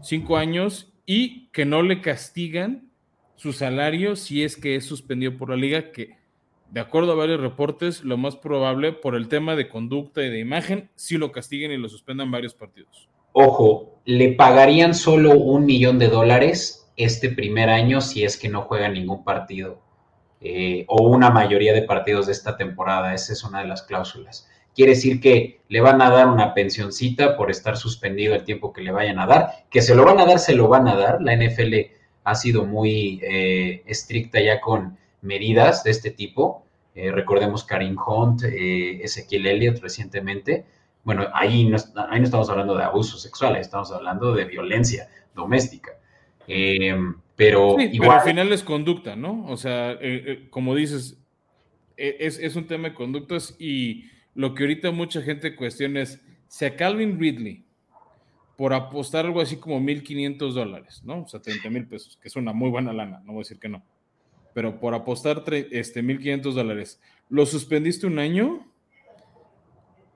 cinco años y que no le castigan su salario si es que es suspendido por la liga, que de acuerdo a varios reportes, lo más probable por el tema de conducta y de imagen, si lo castiguen y lo suspendan varios partidos. Ojo, le pagarían solo un millón de dólares este primer año si es que no juega ningún partido eh, o una mayoría de partidos de esta temporada. Esa es una de las cláusulas. Quiere decir que le van a dar una pensioncita por estar suspendido el tiempo que le vayan a dar. Que se lo van a dar, se lo van a dar. La NFL ha sido muy eh, estricta ya con medidas de este tipo. Eh, recordemos Karim Hunt, eh, Ezequiel Elliott recientemente. Bueno, ahí no, ahí no estamos hablando de abuso sexual, estamos hablando de violencia doméstica. pero igual... al final es conducta, ¿no? O sea, como dices, e, es, es, un tema de conductas y lo que ahorita mucha gente cuestiona es, si a Calvin Ridley por apostar algo así como 1.500 dólares, ¿no? O sea, 30 mil pesos, que es una muy buena lana, no voy a decir que no. Pero por apostar este, 1.500 dólares, ¿lo suspendiste un año?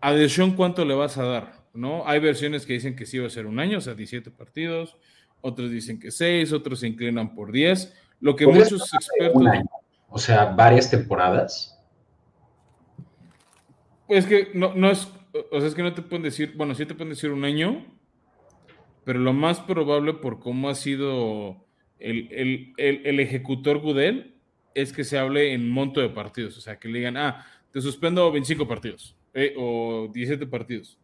¿A Deshaun cuánto le vas a dar? ¿No? Hay versiones que dicen que sí va a ser un año, o sea, 17 partidos, otros dicen que 6, otros se inclinan por 10. Lo que muchos expertos... O sea, varias temporadas. Pues que no, no es, o sea, es que no te pueden decir, bueno, sí te pueden decir un año, pero lo más probable por cómo ha sido el, ejecutor Gudel es que se hable en monto de partidos, o sea, que le digan, ah, te suspendo 25 partidos eh, o 17 partidos.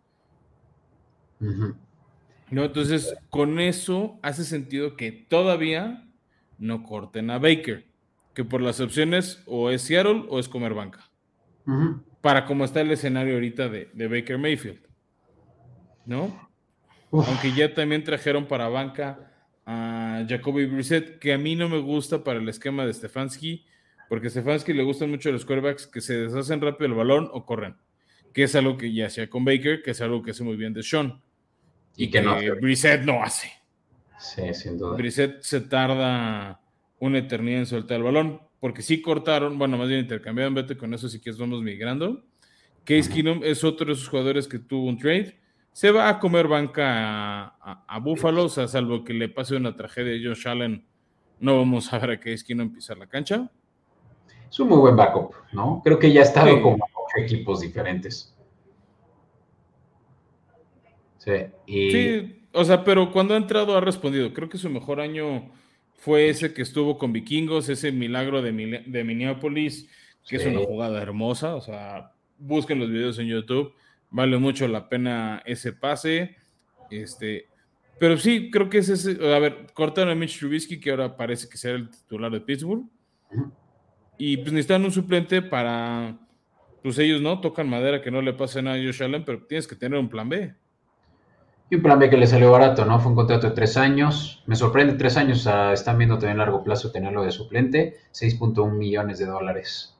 ¿No? Entonces, con eso hace sentido que todavía no corten a Baker, que por las opciones o es Seattle o es comer banca. Para cómo está el escenario ahorita de, de Baker Mayfield. ¿No? Aunque ya también trajeron para banca a Jacoby Brissett, que a mí no me gusta para el esquema de Stefanski, porque a Stefanski le gustan mucho los quarterbacks que se deshacen rápido el balón o corren, que es algo que ya hacía con Baker, que es algo que hace muy bien de Sean. Y, que, no Brissett no hace. Sí, sin duda. Brissett se tarda una eternidad en soltar el balón, porque sí cortaron, bueno, más bien intercambiaron, vete con eso si quieres vamos migrando. Case Keenum es otro de esos jugadores que tuvo un trade se va a comer banca a, a, Buffalo, o sea, salvo que le pase una tragedia a Josh Allen, no vamos a ver a qué es no empieza la cancha. Es un muy buen backup, ¿no? Creo que ya ha estado con ocho equipos diferentes. Sí, sí, o sea, pero cuando ha entrado ha respondido. Creo que su mejor año fue ese que estuvo con Vikingos, ese milagro de, de Minneapolis, que es una jugada hermosa. O sea, busquen los videos en YouTube vale mucho la pena ese pase. Este, pero sí, creo que es ese. A ver, cortaron a Mitch Trubisky, que ahora parece que será el titular de Pittsburgh. Y pues necesitan un suplente para. Pues ellos no tocan madera que no le pase nada a Josh Allen, pero tienes que tener un plan B. Y un plan B que le salió barato, ¿no? Fue un contrato de tres años. Me sorprende tres años, están viendo también a largo plazo tenerlo de suplente. 6.1 millones de dólares.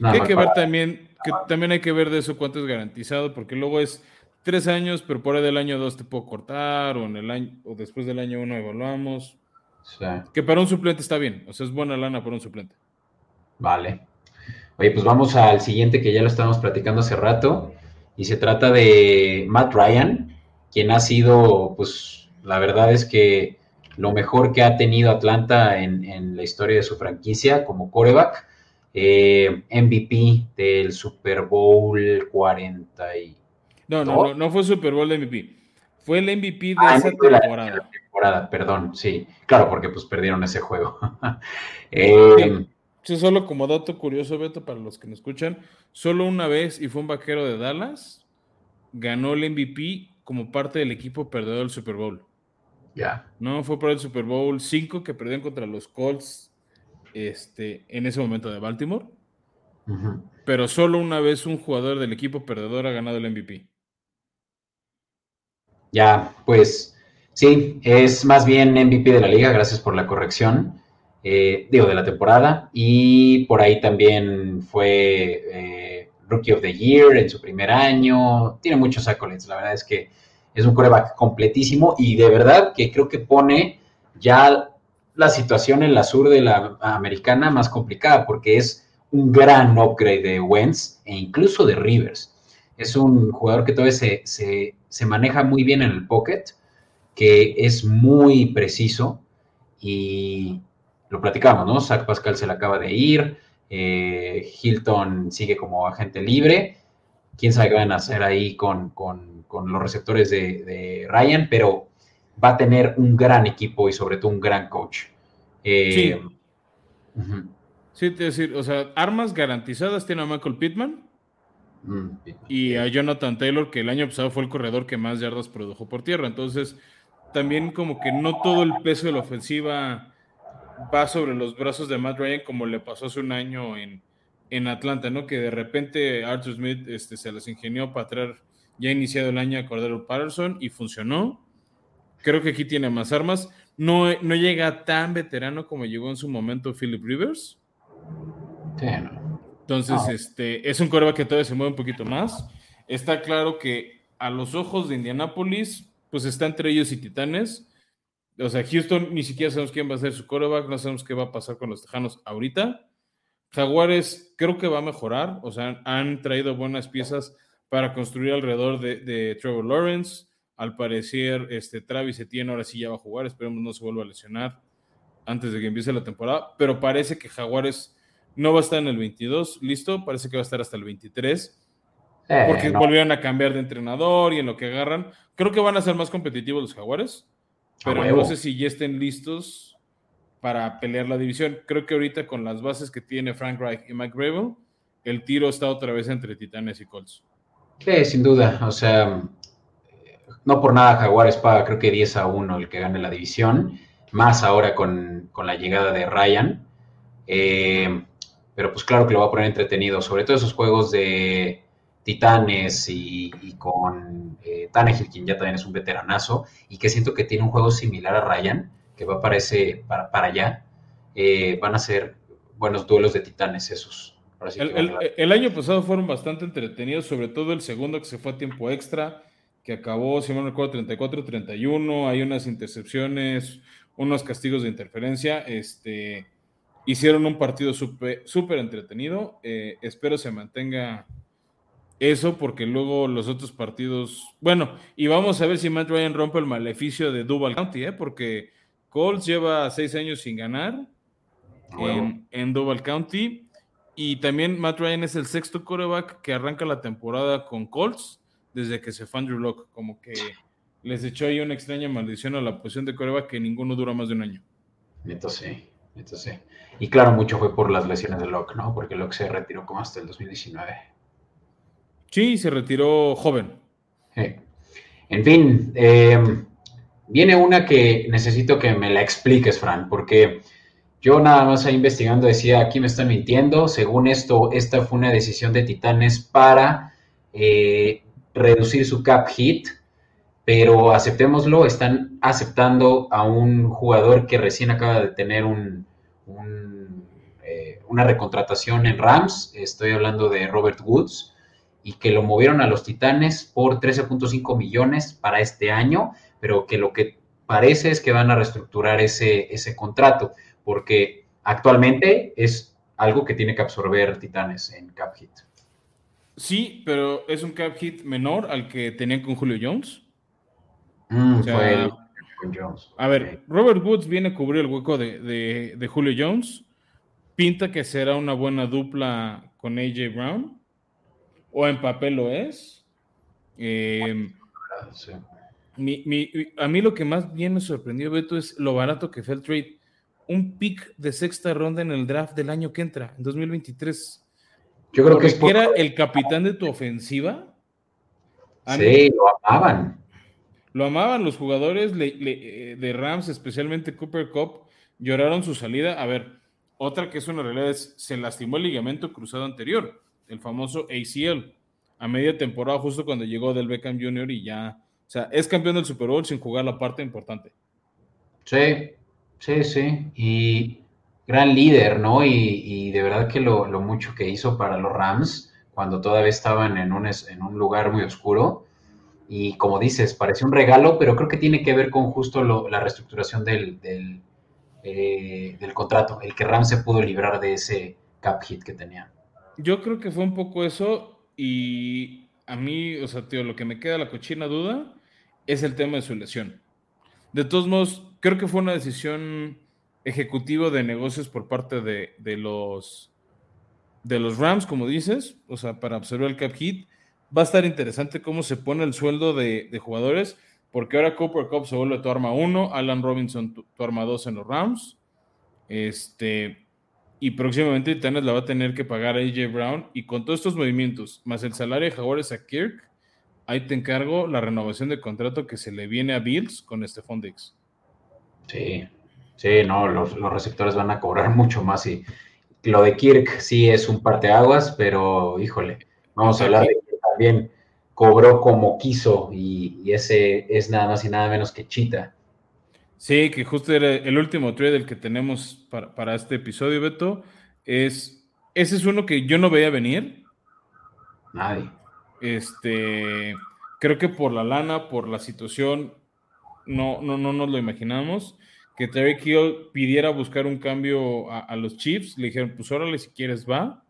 hay que ver también que también hay que ver de eso cuánto es garantizado, porque luego es tres años, pero por ahí del año dos te puedo cortar, o en el año, o después del año uno evaluamos. Que para un suplente está bien, o sea, es buena lana para un suplente. Vale. Oye, pues vamos al siguiente que ya lo estábamos platicando hace rato. Y se trata de Matt Ryan, quien ha sido, pues, la verdad es que lo mejor que ha tenido Atlanta en, la historia de su franquicia como coreback. Eh, MVP del Super Bowl 40 y... No, no, no, fue Super Bowl de MVP. Fue el MVP de ah, esa temporada. temporada. Perdón, sí. Claro, porque pues perdieron ese juego. eh, solo como dato curioso, Beto, para los que me escuchan, solo una vez, y fue un vaquero de Dallas, ganó el MVP como parte del equipo perdedor del Super Bowl. Ya. No, fue por el Super Bowl 5 que perdieron contra los Colts este, en ese momento de Baltimore. Pero solo una vez un jugador del equipo perdedor ha ganado el MVP. Ya, pues sí, es más bien MVP de la liga, gracias por la corrección. Eh, digo, de la temporada, y por ahí también fue eh, Rookie of the Year en su primer año, tiene muchos accolades, la verdad es que es un coreback completísimo y de verdad que creo que pone ya la situación en la sur de la americana más complicada porque es un gran upgrade de Wentz e incluso de Rivers. Es un jugador que todavía se, se, maneja muy bien en el pocket, que es muy preciso y, lo platicamos, ¿no? Zach Pascal se le acaba de ir, eh, Hilton sigue como agente libre, quién sabe qué van a hacer ahí con, los receptores de, Ryan, pero va a tener un gran equipo y sobre todo un gran coach. Eh, sí. Sí, te decir, o sea, armas garantizadas tiene a Michael Pittman mm, y a Jonathan Taylor, que el año pasado fue el corredor que más yardas produjo por tierra. Entonces, también como que no todo el peso de la ofensiva va sobre los brazos de Matt Ryan como le pasó hace un año en, Atlanta, ¿no? Que de repente Arthur Smith este, se las ingenió para traer ya iniciado el año a Cordero Patterson y funcionó. Creo que aquí tiene más armas. No, no llega tan veterano como llegó en su momento Philip Rivers. Entonces, este, es un coreback que todavía se mueve un poquito más. Está claro que a los ojos de Indianapolis, pues está entre ellos y Titanes o sea, Houston ni siquiera sabemos quién va a ser su coreback, no sabemos qué va a pasar con los Tejanos ahorita. Jaguares creo que va a mejorar, o sea, han traído buenas piezas para construir alrededor de, Trevor Lawrence. Al parecer, este, Travis Etienne ahora sí ya va a jugar, esperemos no se vuelva a lesionar antes de que empiece la temporada, pero parece que Jaguares no va a estar en el 22, listo, parece que va a estar hasta el 23, eh, porque volvieron a cambiar de entrenador y en lo que agarran. Creo que van a ser más competitivos los Jaguares pero no sé si ya estén listos para pelear la división. Creo que ahorita con las bases que tiene Frank Reich y Mike Gravel, el tiro está otra vez entre Titanes y Colts. Sí, sin duda. O sea, no por nada Jaguares paga creo que 10 a 1 el que gane la división, más ahora con, la llegada de Ryan. Eh, pero pues claro que lo va a poner entretenido, sobre todo esos juegos de Titanes y, con eh, Tannehill, quien ya también es un veteranazo, y que siento que tiene un juego similar a Ryan, que va para, ese, para, allá, eh, van a ser buenos duelos de Titanes esos. El, año pasado fueron bastante entretenidos, sobre todo el segundo que se fue a tiempo extra, que acabó, si no recuerdo, 34-31, hay unas intercepciones, unos castigos de interferencia, este, hicieron un partido súper entretenido, eh, espero se mantenga eso porque luego los otros partidos, bueno, y vamos a ver si Matt Ryan rompe el maleficio de Duval County, ¿eh? porque Colts lleva seis años sin ganar en, en Duval County y también Matt Ryan es el sexto coreback que arranca la temporada con Colts desde que se fue Andrew Locke, como que les echó ahí una extraña maldición a la posición de coreback que ninguno dura más de un año. Entonces sí, entonces Y claro, mucho fue por las lesiones de Locke, ¿no? Porque Locke se retiró como hasta el 2019. Sí, se retiró joven. En fin, em, viene una que necesito que me la expliques, Fran, porque yo nada más ahí investigando decía, aquí me están mintiendo, según esto, esta fue una decisión de Titanes para eh, reducir su cap hit, pero aceptémoslo, están aceptando a un jugador que recién acaba de tener un, eh, una recontratación en Rams, estoy hablando de Robert Woods, y que lo movieron a los Titanes por 13.5 millones para este año, pero que lo que parece es que van a reestructurar ese, ese contrato, porque actualmente es algo que tiene que absorber Titanes en cap hit. Sí, pero es un cap hit menor al que tenían con Julio Jones. Mm, O sea, fue el- con Jones. A ver, Robert Woods viene a cubrir el hueco de, de- de Julio Jones. Pinta que será una buena dupla con AJ Brown. O en papel lo es. Eh, Ok, sí. mi- mi- a mí lo que más bien me sorprendió, Beto, es lo barato que fue el trade. Un pick de sexta ronda en el draft del año que entra, en 2023. Yo creo que es por- era el capitán de tu ofensiva. A mí- Sí, lo amaban. Lo amaban los jugadores le- le- eh, de Rams, especialmente Cooper Cup, lloraron su salida. A ver, otra que es una realidad es, se lastimó el ligamento cruzado anterior, el famoso ACL, a media temporada, justo cuando llegó del Beckham Jr. y ya, o sea, es campeón del Super Bowl sin jugar la parte importante. Sí, sí, sí. Y gran líder, ¿no? Y, de verdad que lo, lo mucho que hizo para los Rams cuando todavía estaban en un, lugar muy oscuro. Y como dices, parece un regalo, pero creo que tiene que ver con justo la reestructuración del, del, eh, del contrato, el que Rams se pudo librar de ese cap hit que tenía. Yo creo que fue un poco eso y a mí, o sea, tío, lo que me queda la cochina duda es el tema de su lesión. De todos modos, creo que fue una decisión ejecutiva de negocios por parte de, de los de los Rams, como dices, o sea, para absorber el cap hit. Va a estar interesante cómo se pone el sueldo de, de jugadores, porque ahora Cooper Cup se vuelve tu arma 1, Alan Robinson tu, arma 2 en los Rams. Este, y próximamente Titanes la va a tener que pagar a AJ Brown. Y con todos estos movimientos, más el salario de Jaguares a Kirk, ahí te encargo la renovación de contrato que se le viene a Bills con Stephon Diggs. Sí, sí, no, los, los receptores van a cobrar mucho más y lo de Kirk sí es un parteaguas, pero híjole, vamos a hablar de que también cobró como quiso y, y ese es nada más y nada menos que Chita. Sí, que justo era el último trade el que tenemos para, para este episodio, Beto. Es, ese es uno que yo no veía venir. Nadie. Este, creo que por la lana, por la situación, no, no, no nos lo imaginamos. Que Terry Hill pidiera buscar un cambio a, a los Chiefs. Le dijeron, pues órale, si quieres va.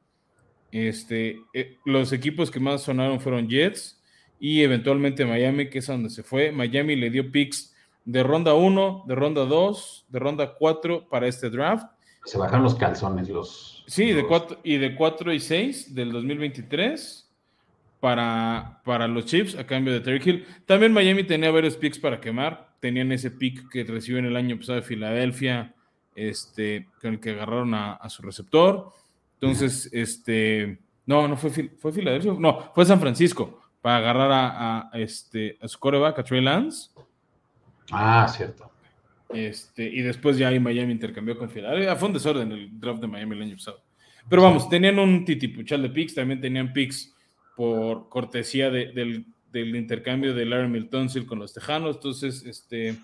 Este, eh, los equipos que más sonaron fueron Jets y eventualmente Miami, que es a donde se fue. Miami le dio picks de ronda 1, de ronda 2, de ronda 4 para este draft. Se bajaron los calzones los. Sí, de cuatro, y de 4 y 6 del 2023 para, para los Chiefs a cambio de Terry Hill. También Miami tenía varios picks para quemar. Tenían ese pick que recibió en el año pasado de Filadelfia, este, con el que agarraron a, a su receptor. Entonces, este, no, no fue, fue Filadelfia, no, fue San Francisco para agarrar a, a, este, a su coreback, a Trey Lance. Ah, cierto. Este, y después ya ahí Miami intercambió con Filadelfia. Fue un desorden el draft de Miami el año pasado. Pero vamos, tenían un titipuchal de picks, también tenían picks por cortesía de- del, del intercambio de Larry Miltonsil con los Tejanos. Entonces, este,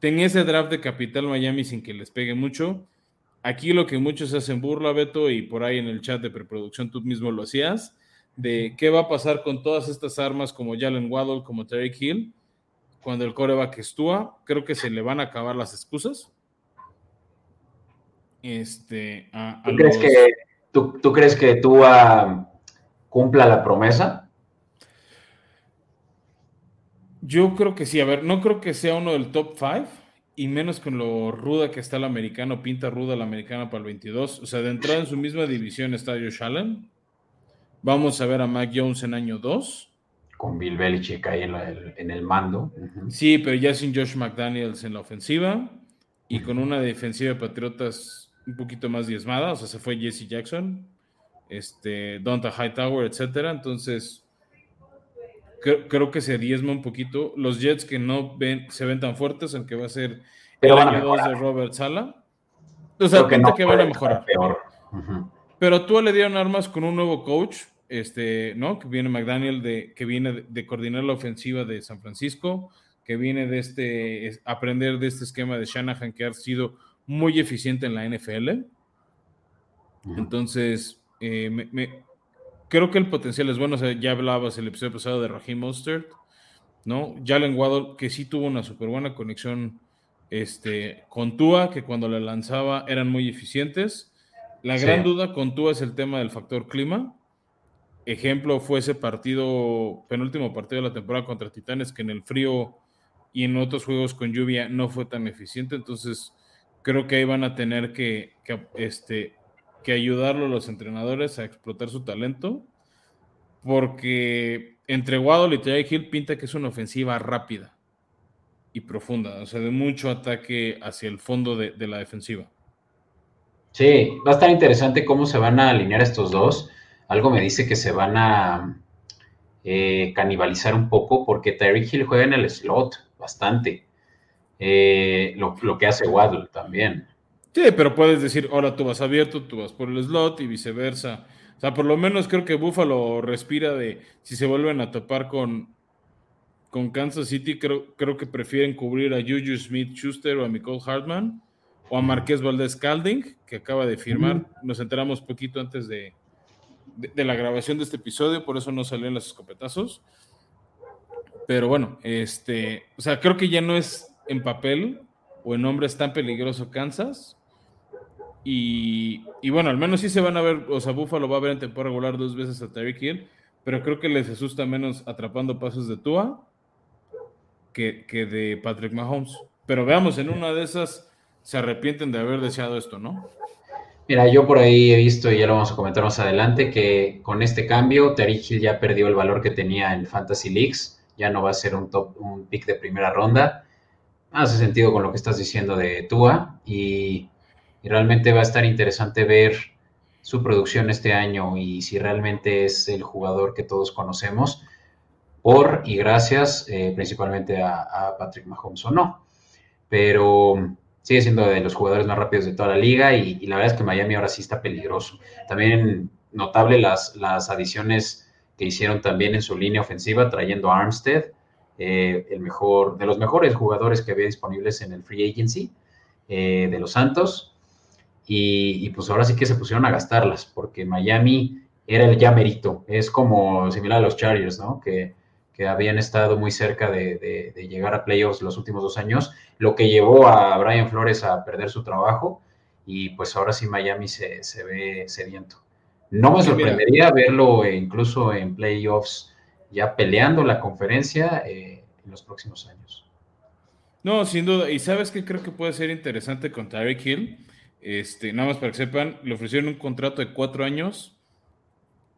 tenía ese draft de capital Miami sin que les pegue mucho. Aquí lo que muchos hacen burla, Beto, y por ahí en el chat de preproducción tú mismo lo hacías, de qué va a pasar con todas estas armas como Jalen Waddle, como Terry Hill, cuando el coreback es Tua, creo que se le van a acabar las excusas. Este, a, a ¿Tú crees que tú, tú crees que Tua cumpla la promesa? Yo creo que sí, a ver, no creo que sea uno del top 5 y menos con lo ruda que está el americano, pinta ruda la americana para el 22. O sea, de entrada en su misma división está Josh Allen. Vamos a ver a Mac Jones en año 2. Con Bill Belichick ahí en, la- en el mando. Sí, pero ya sin Josh McDaniels en la ofensiva y con una defensiva de Patriotas un poquito más diezmada, o sea, se fue Jesse Jackson, este, Donta Hightower, etcétera. Entonces, creo, creo que se diezma un poquito. Los Jets que no ven, se ven tan fuertes, aunque va a ser Pero el año 2 mejorar. de Robert Sala. O sea, Creo que no que van a mejorar. Peor. Ujú. Pero tú le dieron armas con un nuevo coach, este, ¿no? Que viene McDaniel, de, que viene de, de coordinar la ofensiva de San Francisco, que viene de este, es- aprender de este esquema de Shanahan que ha sido muy eficiente en la NFL. Entonces, eh, me- me- creo que el potencial es bueno. O sea, ya hablabas el episodio pasado de Raheem Mostert, ¿no? Jalen Waddle, que sí tuvo una súper buena conexión este, con Tua, que cuando la lanzaba eran muy eficientes. La gran duda con tú es el tema del factor clima. Ejemplo fue ese partido, penúltimo partido de la temporada contra Titanes, que en el frío y en otros juegos con lluvia no fue tan eficiente. Entonces, creo que ahí van a tener que, este, que ayudarlo los entrenadores a explotar su talento, porque entre Waddle y Terry Hill pinta que es una ofensiva rápida y profunda, o sea, de mucho ataque hacia el fondo de, la defensiva. Sí, va a estar interesante cómo se van a alinear estos dos. Algo me dice que se van a eh, canibalizar un poco porque Tyreek Hill juega en el slot bastante. Eh, lo, que hace Waddle también. Sí, pero puedes decir, ahora tú vas abierto, tú vas por el slot y viceversa. O sea, por lo menos creo que Buffalo respira de si se vuelven a topar con, con Kansas City, creo, creo que prefieren cubrir a Juju Smith Schuster o a Nicole Hartman o a Marqués Valdez Calding, que acaba de firmar. Nos enteramos poquito antes de, de, la grabación de este episodio, por eso no salieron los escopetazos. Pero bueno, este, o sea, creo que ya no es en papel o en nombre es tan peligroso Kansas. Y, y, bueno, al menos sí se van a ver, o sea, Buffalo va a ver en temporada regular dos veces a Tyreek Hill, pero creo que les asusta menos atrapando pasos de Tua que, de Patrick Mahomes. Pero veamos, en una de esas se arrepienten de haber deseado esto, ¿no? Mira, yo por ahí he visto, y ya lo vamos a comentar más adelante, que con este cambio, Tyreek Hill ya perdió el valor que tenía en Fantasy Leagues, ya no va a ser un top, un pick de primera ronda hace sentido con lo que estás diciendo de Tua y, realmente va a estar interesante ver su producción este año y si realmente es el jugador que todos conocemos por y gracias eh, principalmente a, Patrick Mahomes o no. Pero sigue siendo de los jugadores más rápidos de toda la liga y, la verdad es que Miami ahora sí está peligroso. También notable las, las adiciones que hicieron también en su línea ofensiva trayendo a Armstead eh, el mejor, de los mejores jugadores que había disponibles en el Free Agency eh, de los Santos. Y, pues ahora sí que se pusieron a gastarlas, porque Miami era el ya merito. Es como similar a los Chargers, ¿no? Que, habían estado muy cerca de, llegar a playoffs los últimos dos años, lo que llevó a Brian Flores a perder su trabajo. Y pues ahora sí Miami se, se ve sediento. No me sorprendería verlo incluso en playoffs ya peleando la conferencia eh, en los próximos años. No, sin duda. Y sabes que creo que puede ser interesante con Tyreek Hill. Este, nada más para que sepan, le ofrecieron un contrato de cuatro años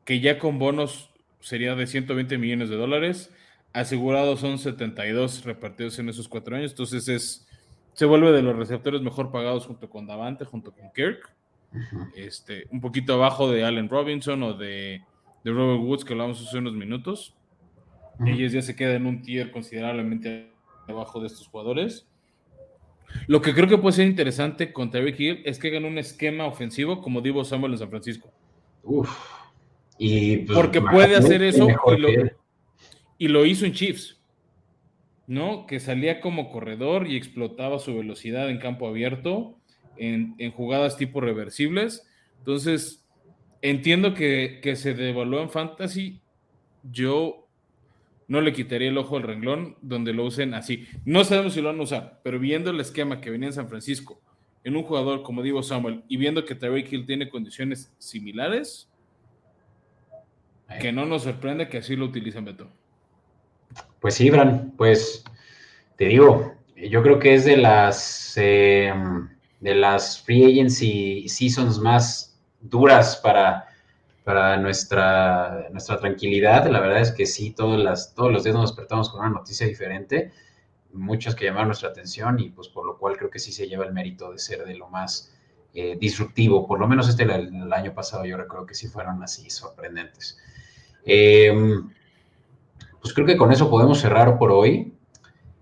que ya con bonos sería de 120 millones de dólares. Asegurados son 72 repartidos en esos cuatro años. Entonces es, se vuelve de los receptores mejor pagados junto con Davante, junto con Kirk. este, un poquito abajo de Allen Robinson o de, de Robert Woods que hablamos hace unos minutos. Ellos ya se quedan en un tier considerablemente abajo de estos jugadores. Lo que creo que puede ser interesante con Terry Hill es que hagan un esquema ofensivo como Divo Samuel en San Francisco. Uf. Y pues, Porque puede hacer eso y lo, hizo en Chiefs. ¿No? Que salía como corredor y explotaba su velocidad en campo abierto, en, jugadas tipo reversibles. Entonces, entiendo que, que se devaluó en fantasy. Yo no le quitaría el ojo al renglón donde lo usen así. No sabemos si lo van a usar, pero viendo el esquema que venía en San Francisco, en un jugador como Divo Samuel, y viendo que Tyreek Hill tiene condiciones similares, que no nos sorprende que así lo utilicen Beto. Pues sí, Bran, pues te digo, yo creo que es de las em, de las free agency seasons más duras para para nuestra, nuestra tranquilidad. La verdad es que sí, todas las, todos los días nos despertamos con una noticia diferente, muchas que llamaron nuestra atención y pues por lo cual creo que sí se lleva el mérito de ser de lo más eh, disruptivo. Por lo menos este el, año pasado yo recuerdo que sí fueron así sorprendentes. Em, pues creo que con eso podemos cerrar por hoy.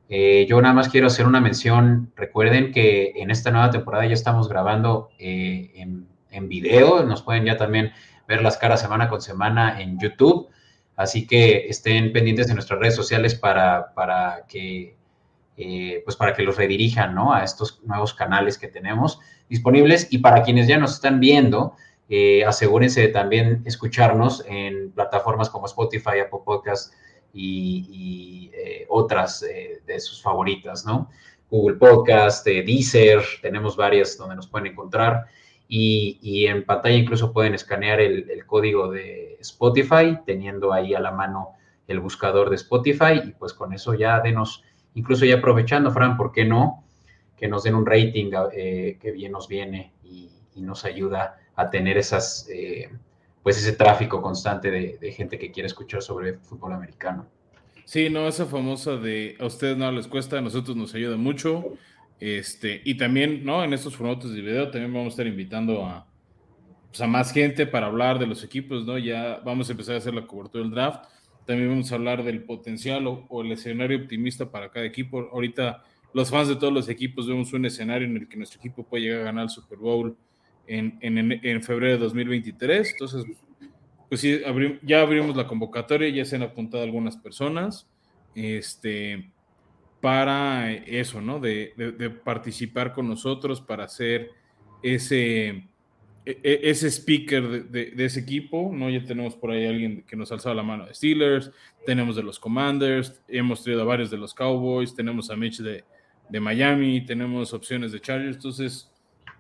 Eh, yo nada más quiero hacer una mención. Recuerden que en esta nueva temporada ya estamos grabando eh, en, en video. Nos pueden ya también ver las caras semana con semana en YouTube. Así que estén pendientes de nuestras redes sociales para, para que eh, pues para que los redirijan ¿no? a estos nuevos canales que tenemos disponibles. Y para quienes ya nos están viendo, eh, asegúrense de también escucharnos en plataformas como Spotify, Apple Podcast y, eh, otras de sus favoritas, ¿no? Google Podcast, Deezer, tenemos varias donde nos pueden encontrar. Y, en pantalla incluso pueden escanear el, código de Spotify, teniendo ahí a la mano el buscador de Spotify. Y pues con eso ya denos, incluso ya aprovechando, Fran, ¿por qué no? Que nos den un rating eh, que bien nos viene y, nos ayuda a tener esas, eh, pues ese tráfico constante de gente que quiere escuchar sobre fútbol americano. Sí, no, esa famosa de a ustedes no les cuesta, a nosotros nos ayuda mucho. Este, y también, ¿no? En estos formatos de video también vamos a estar invitando a, pues, a más gente para hablar de los equipos, ¿no? Ya vamos a empezar a hacer la cobertura del draft. También vamos a hablar del potencial o, el escenario optimista para cada equipo. Ahorita los fans de todos los equipos vemos un escenario en el que nuestro equipo puede llegar a ganar el Super Bowl en, en, en febrero de 2023. Entonces, pues sí, ya abrimos la convocatoria, ya se han apuntado algunas personas, este, para eso, ¿no? De, participar con nosotros, para hacer ese, e, e, ese speaker de, ese equipo, ¿no? Ya tenemos por ahí alguien que nos ha alzado la mano de Steelers, tenemos de los Commanders, hemos traído a varios de los Cowboys, tenemos a Mitch de, Miami, tenemos opciones de Chargers, entonces,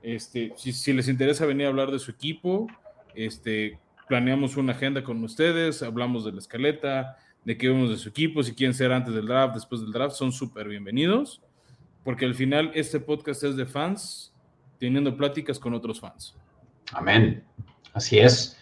este, si, si les interesa venir a hablar de su equipo, este, planeamos una agenda con ustedes, hablamos de la escaleta, de qué vemos de su equipo, si quieren ser antes del draft, después del draft, son súper bienvenidos, porque al final este podcast es de fans teniendo pláticas con otros fans. Amén. Así es.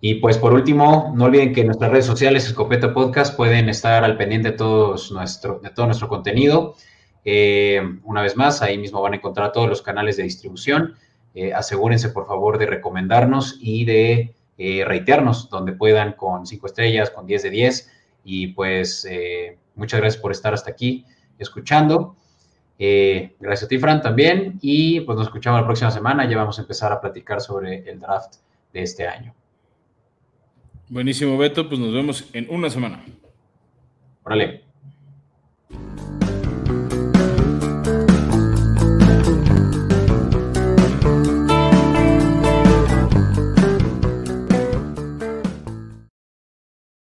Y pues por último, no olviden que nuestras redes sociales, Escopeta Podcast, pueden estar al pendiente de, todos nuestro, de todo nuestro contenido. Eh, una vez más, ahí mismo van a encontrar todos los canales de distribución. Eh, asegúrense, por favor, de recomendarnos y de eh, reitearnos donde puedan con 5 estrellas, con 10 de 10. Y pues eh, muchas gracias por estar hasta aquí escuchando. Eh, gracias a ti, Fran, también. Y pues nos escuchamos la próxima semana. Ya vamos a empezar a platicar sobre el draft de este año. Buenísimo, Beto. Pues nos vemos en una semana. Órale.